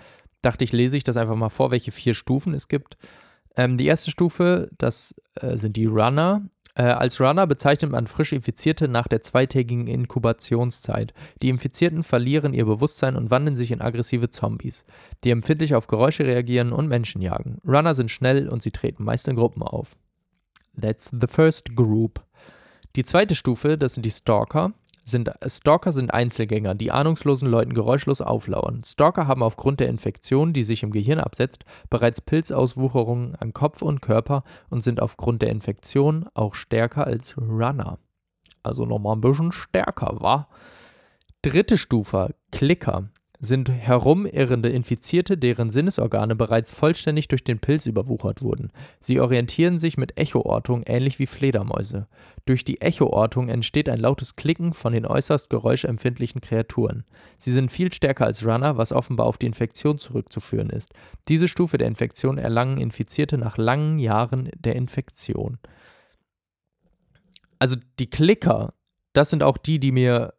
Dachte ich, lese ich das einfach mal vor, welche vier Stufen es gibt. Ähm, die erste Stufe, das äh, sind die Runner. Äh, als Runner bezeichnet man frisch Infizierte nach der zweitägigen Inkubationszeit. Die Infizierten verlieren ihr Bewusstsein und wandeln sich in aggressive Zombies, die empfindlich auf Geräusche reagieren und Menschen jagen. Runner sind schnell und sie treten meist in Gruppen auf. That's the first group. Die zweite Stufe, das sind die Stalker sind Stalker sind Einzelgänger, die ahnungslosen Leuten geräuschlos auflauern. Stalker haben aufgrund der Infektion, die sich im Gehirn absetzt, bereits Pilzauswucherungen an Kopf und Körper und sind aufgrund der Infektion auch stärker als Runner. Also nochmal ein bisschen stärker, wa? Dritte Stufe, Klicker sind herumirrende Infizierte, deren Sinnesorgane bereits vollständig durch den Pilz überwuchert wurden. Sie orientieren sich mit Echoortung ähnlich wie Fledermäuse. Durch die Echoortung entsteht ein lautes Klicken von den äußerst geräuschempfindlichen Kreaturen. Sie sind viel stärker als Runner, was offenbar auf die Infektion zurückzuführen ist. Diese Stufe der Infektion erlangen Infizierte nach langen Jahren der Infektion. Also die Klicker, das sind auch die, die mir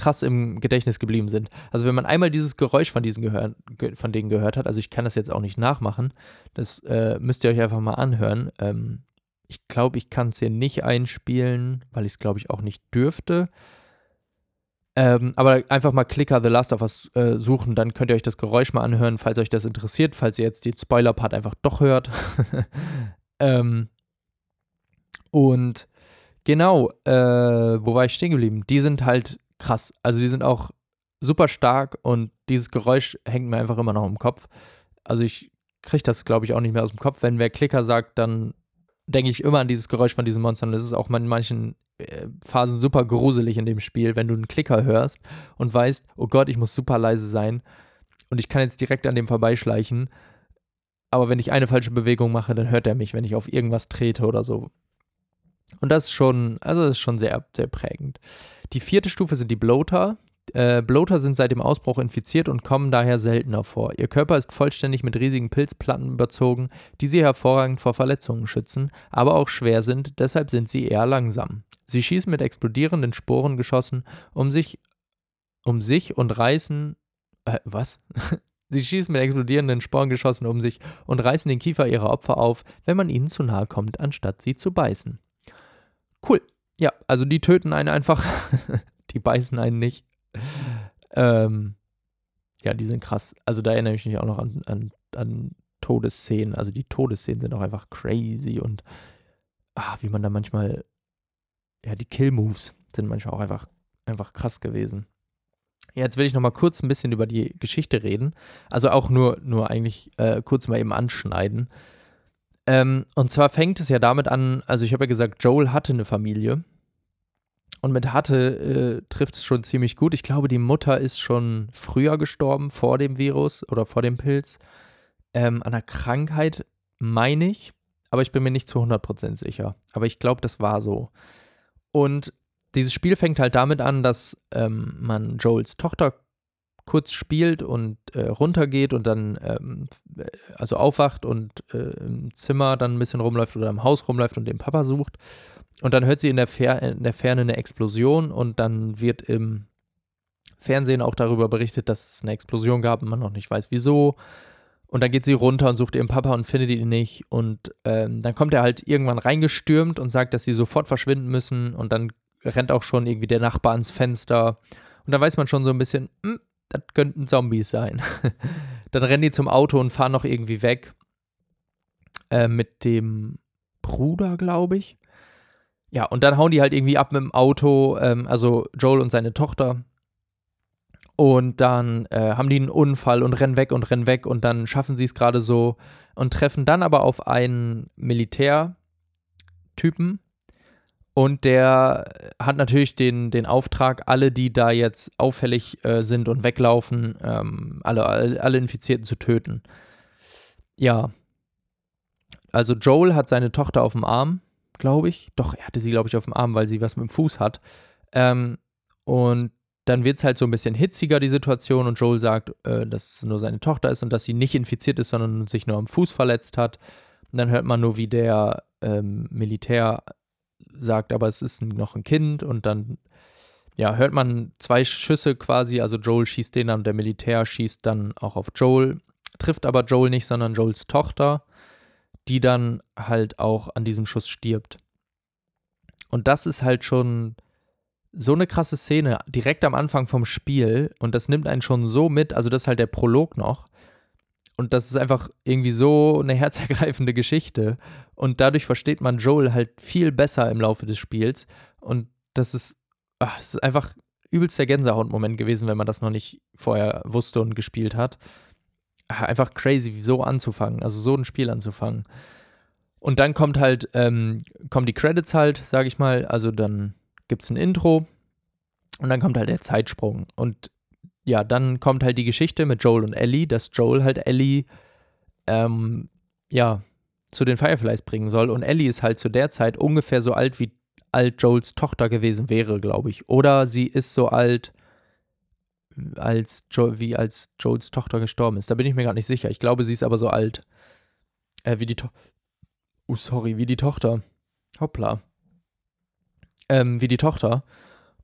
krass im Gedächtnis geblieben sind. Also wenn man einmal dieses Geräusch von diesen gehör, von denen gehört hat, also ich kann das jetzt auch nicht nachmachen, das äh, müsst ihr euch einfach mal anhören. Ähm, ich glaube, ich kann es hier nicht einspielen, weil ich es, glaube ich, auch nicht dürfte. Ähm, aber einfach mal Clicker The Last of Us äh, suchen, dann könnt ihr euch das Geräusch mal anhören, falls euch das interessiert, falls ihr jetzt den Spoiler-Part einfach doch hört. [laughs] ähm, und genau, äh, wo war ich stehen geblieben? Die sind halt krass. Also die sind auch super stark und dieses Geräusch hängt mir einfach immer noch im Kopf. Also ich kriege das, glaube ich, auch nicht mehr aus dem Kopf. Wenn wer Klicker sagt, dann denke ich immer an dieses Geräusch von diesen Monstern. Das ist auch in manchen äh, Phasen super gruselig in dem Spiel, wenn du einen Klicker hörst und weißt, oh Gott, ich muss super leise sein. und ich kann jetzt direkt an dem vorbeischleichen. Aber wenn ich eine falsche Bewegung mache, dann hört er mich, wenn ich auf irgendwas trete oder so. Und das ist schon, also das ist schon sehr, sehr prägend. Die vierte Stufe sind die Bloater. Äh, Bloater sind seit dem Ausbruch infiziert und kommen daher seltener vor. Ihr Körper ist vollständig mit riesigen Pilzplatten überzogen, die sie hervorragend vor Verletzungen schützen, aber auch schwer sind, deshalb sind sie eher langsam. Sie schießen mit explodierenden Sporengeschossen um sich, um sich und reißen. Äh, was? [laughs] Sie schießen mit explodierenden Sporengeschossen um sich und reißen den Kiefer ihrer Opfer auf, wenn man ihnen zu nahe kommt, anstatt sie zu beißen. Cool. Ja, also die töten einen einfach. [laughs] die beißen einen nicht. Ähm, ja, die sind krass. Also da erinnere ich mich auch noch an, an, an Todesszenen. Also die Todesszenen sind auch einfach crazy und ah, wie man da manchmal, ja, die Kill-Moves sind manchmal auch einfach, einfach krass gewesen. Jetzt will ich noch mal kurz ein bisschen über die Geschichte reden. Also auch nur, nur eigentlich äh, kurz mal eben anschneiden. Ähm, und zwar fängt es ja damit an, also ich habe ja gesagt, Joel hatte eine Familie. Und mit hatte äh, trifft es schon ziemlich gut. Ich glaube, die Mutter ist schon früher gestorben, vor dem Virus oder vor dem Pilz. Ähm, an einer Krankheit, meine ich. Aber ich bin mir nicht zu 100% sicher. Aber ich glaube, das war so. Und dieses Spiel fängt halt damit an, dass ähm, man Joels Tochter kurz spielt und äh, runtergeht und dann ähm, also aufwacht und äh, im Zimmer dann ein bisschen rumläuft oder im Haus rumläuft und den Papa sucht. Und dann hört sie in der, Fer in der Ferne eine Explosion und dann wird im Fernsehen auch darüber berichtet, dass es eine Explosion gab und man noch nicht weiß wieso. Und dann geht sie runter und sucht ihren Papa und findet ihn nicht. Und ähm, dann kommt er halt irgendwann reingestürmt und sagt, dass sie sofort verschwinden müssen. Und dann rennt auch schon irgendwie der Nachbar ans Fenster. Und da weiß man schon so ein bisschen, hm, das könnten Zombies sein. [laughs] dann rennen die zum Auto und fahren noch irgendwie weg. Äh, mit dem Bruder, glaube ich. Ja, und dann hauen die halt irgendwie ab mit dem Auto, ähm, also Joel und seine Tochter. Und dann äh, haben die einen Unfall und rennen weg und rennen weg und dann schaffen sie es gerade so und treffen dann aber auf einen Militärtypen, und der hat natürlich den, den Auftrag, alle, die da jetzt auffällig äh, sind und weglaufen, ähm, alle, alle Infizierten zu töten. Ja. Also Joel hat seine Tochter auf dem Arm, glaube ich. Doch, er hatte sie, glaube ich, auf dem Arm, weil sie was mit dem Fuß hat. Ähm, und dann wird es halt so ein bisschen hitziger, die Situation. Und Joel sagt, äh, dass es nur seine Tochter ist und dass sie nicht infiziert ist, sondern sich nur am Fuß verletzt hat. Und dann hört man nur, wie der ähm, Militär sagt, aber es ist noch ein Kind und dann ja, hört man zwei Schüsse quasi, also Joel schießt den an, der Militär schießt dann auch auf Joel, trifft aber Joel nicht, sondern Joels Tochter, die dann halt auch an diesem Schuss stirbt. Und das ist halt schon so eine krasse Szene direkt am Anfang vom Spiel und das nimmt einen schon so mit, also das ist halt der Prolog noch, und das ist einfach irgendwie so eine herzergreifende Geschichte. Und dadurch versteht man Joel halt viel besser im Laufe des Spiels. Und das ist, ach, das ist einfach übelst der Gänsehautmoment gewesen, wenn man das noch nicht vorher wusste und gespielt hat. Einfach crazy, so anzufangen, also so ein Spiel anzufangen. Und dann kommt halt, ähm, kommen die Credits halt, sage ich mal. Also dann gibt es ein Intro und dann kommt halt der Zeitsprung. Und ja, dann kommt halt die Geschichte mit Joel und Ellie, dass Joel halt Ellie, ähm, ja, zu den Fireflies bringen soll. Und Ellie ist halt zu der Zeit ungefähr so alt, wie alt Joels Tochter gewesen wäre, glaube ich. Oder sie ist so alt, als jo wie als Joels Tochter gestorben ist. Da bin ich mir gar nicht sicher. Ich glaube, sie ist aber so alt. Äh, wie die Tochter. Oh, sorry, wie die Tochter. Hoppla. Ähm, wie die Tochter.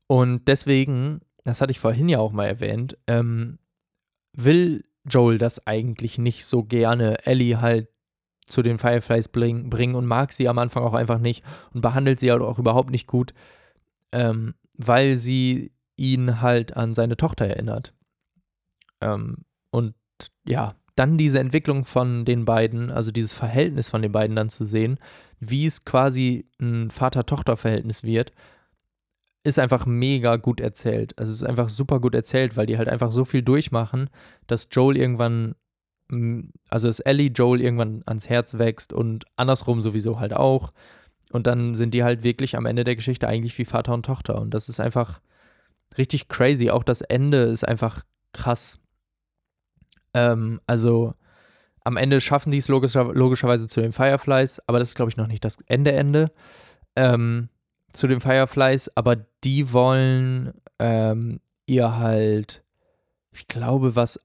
Und deswegen das hatte ich vorhin ja auch mal erwähnt, ähm, will Joel das eigentlich nicht so gerne, Ellie halt zu den Fireflies bring, bringen und mag sie am Anfang auch einfach nicht und behandelt sie halt auch überhaupt nicht gut, ähm, weil sie ihn halt an seine Tochter erinnert. Ähm, und ja, dann diese Entwicklung von den beiden, also dieses Verhältnis von den beiden dann zu sehen, wie es quasi ein Vater-Tochter-Verhältnis wird ist einfach mega gut erzählt. Also es ist einfach super gut erzählt, weil die halt einfach so viel durchmachen, dass Joel irgendwann, mm, also dass Ellie Joel irgendwann ans Herz wächst und andersrum sowieso halt auch. Und dann sind die halt wirklich am Ende der Geschichte eigentlich wie Vater und Tochter. Und das ist einfach richtig crazy. Auch das Ende ist einfach krass. Ähm, also am Ende schaffen die es logischer, logischerweise zu den Fireflies, aber das ist, glaube ich, noch nicht das Ende, Ende. Ähm, zu den Fireflies, aber die wollen ähm, ihr halt, ich glaube, was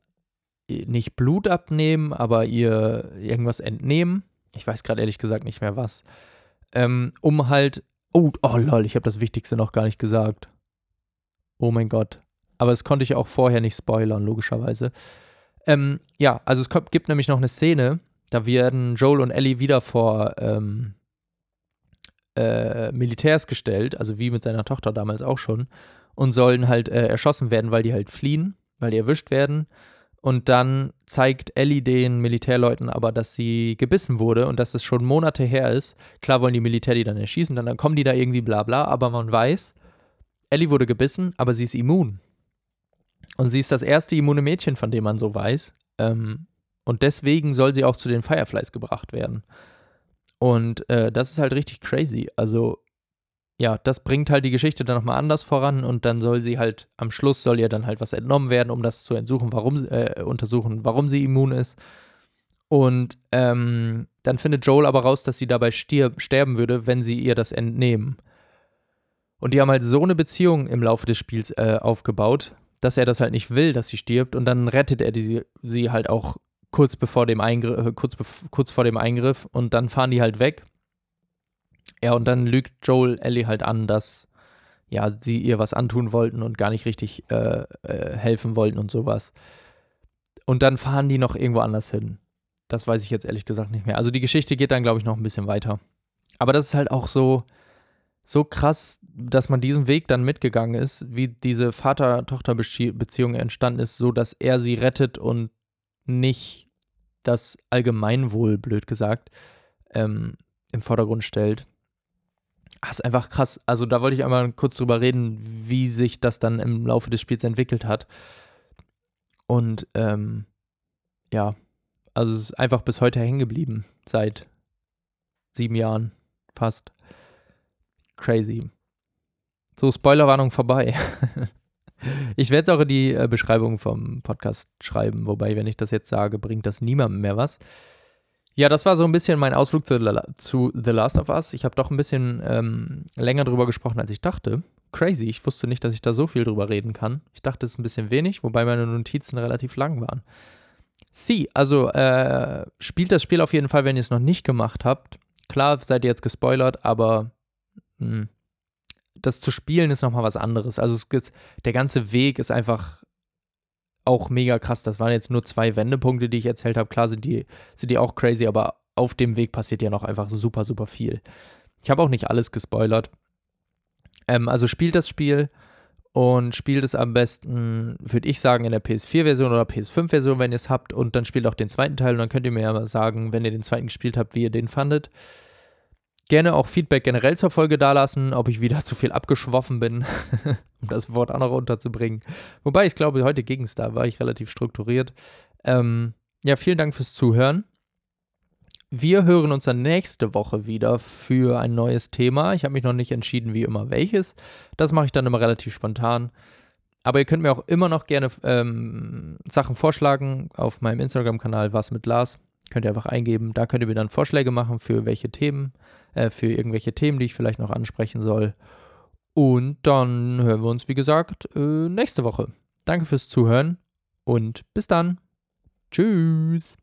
nicht Blut abnehmen, aber ihr irgendwas entnehmen. Ich weiß gerade ehrlich gesagt nicht mehr was. Ähm, um halt. Oh, oh lol, ich habe das Wichtigste noch gar nicht gesagt. Oh mein Gott. Aber das konnte ich auch vorher nicht spoilern, logischerweise. Ähm, ja, also es gibt nämlich noch eine Szene, da werden Joel und Ellie wieder vor ähm, äh, Militärs gestellt, also wie mit seiner Tochter damals auch schon, und sollen halt äh, erschossen werden, weil die halt fliehen, weil die erwischt werden. Und dann zeigt Ellie den Militärleuten aber, dass sie gebissen wurde und dass es schon Monate her ist. Klar wollen die Militär die dann erschießen, dann, dann kommen die da irgendwie bla bla, aber man weiß, Ellie wurde gebissen, aber sie ist immun. Und sie ist das erste immune Mädchen, von dem man so weiß. Ähm, und deswegen soll sie auch zu den Fireflies gebracht werden. Und äh, das ist halt richtig crazy. Also, ja, das bringt halt die Geschichte dann nochmal anders voran und dann soll sie halt, am Schluss soll ihr dann halt was entnommen werden, um das zu untersuchen, warum, äh, untersuchen, warum sie immun ist. Und ähm, dann findet Joel aber raus, dass sie dabei stirb, sterben würde, wenn sie ihr das entnehmen. Und die haben halt so eine Beziehung im Laufe des Spiels äh, aufgebaut, dass er das halt nicht will, dass sie stirbt. Und dann rettet er die, sie halt auch kurz bevor dem Eingriff, äh, kurz, kurz vor dem Eingriff. Und dann fahren die halt weg. Ja, und dann lügt Joel Ellie halt an, dass ja, sie ihr was antun wollten und gar nicht richtig äh, äh, helfen wollten und sowas. Und dann fahren die noch irgendwo anders hin. Das weiß ich jetzt ehrlich gesagt nicht mehr. Also die Geschichte geht dann, glaube ich, noch ein bisschen weiter. Aber das ist halt auch so, so krass, dass man diesen Weg dann mitgegangen ist, wie diese Vater-Tochter-Beziehung entstanden ist, so dass er sie rettet und nicht das Allgemeinwohl, blöd gesagt, ähm, im Vordergrund stellt. Das ist einfach krass. Also da wollte ich einmal kurz drüber reden, wie sich das dann im Laufe des Spiels entwickelt hat. Und ähm, ja, also es ist einfach bis heute hängen geblieben, seit sieben Jahren fast. Crazy. So, Spoilerwarnung vorbei. [laughs] ich werde es auch in die äh, Beschreibung vom Podcast schreiben, wobei, wenn ich das jetzt sage, bringt das niemandem mehr was. Ja, das war so ein bisschen mein Ausflug zu, zu The Last of Us. Ich habe doch ein bisschen ähm, länger drüber gesprochen, als ich dachte. Crazy, ich wusste nicht, dass ich da so viel drüber reden kann. Ich dachte, es ist ein bisschen wenig, wobei meine Notizen relativ lang waren. Sie, also äh, spielt das Spiel auf jeden Fall, wenn ihr es noch nicht gemacht habt. Klar, seid ihr jetzt gespoilert, aber mh, hm, das zu spielen ist nochmal was anderes. Also es, der ganze Weg ist einfach auch mega krass. Das waren jetzt nur zwei Wendepunkte, die ich erzählt habe. Klar sind die, sind die auch crazy, aber auf dem Weg passiert ja noch einfach super, super viel. Ich habe auch nicht alles gespoilert. Ähm, also spielt das Spiel und spielt es am besten, würde ich sagen, in der PS4-Version oder PS5-Version, wenn ihr es habt. Und dann spielt auch den zweiten Teil und dann könnt ihr mir ja mal sagen, wenn ihr den zweiten gespielt habt, wie ihr den fandet. Gerne auch Feedback generell zur Folge dalassen, ob ich wieder [laughs] zu viel abgeschwoffen bin, [laughs] um das Wort auch noch unterzubringen. Wobei ich glaube, heute ging es da, war ich relativ strukturiert. Ähm, ja, vielen Dank fürs Zuhören. Wir hören uns dann nächste Woche wieder für ein neues Thema. Ich habe mich noch nicht entschieden, wie immer welches. Das mache ich dann immer relativ spontan. Aber ihr könnt mir auch immer noch gerne ähm, Sachen vorschlagen auf meinem Instagram-Kanal Was mit Lars. Könnt ihr einfach eingeben. Da könnt ihr mir dann Vorschläge machen für welche Themen äh, für irgendwelche Themen, die ich vielleicht noch ansprechen soll. Und dann hören wir uns, wie gesagt, äh, nächste Woche. Danke fürs Zuhören und bis dann. Tschüss.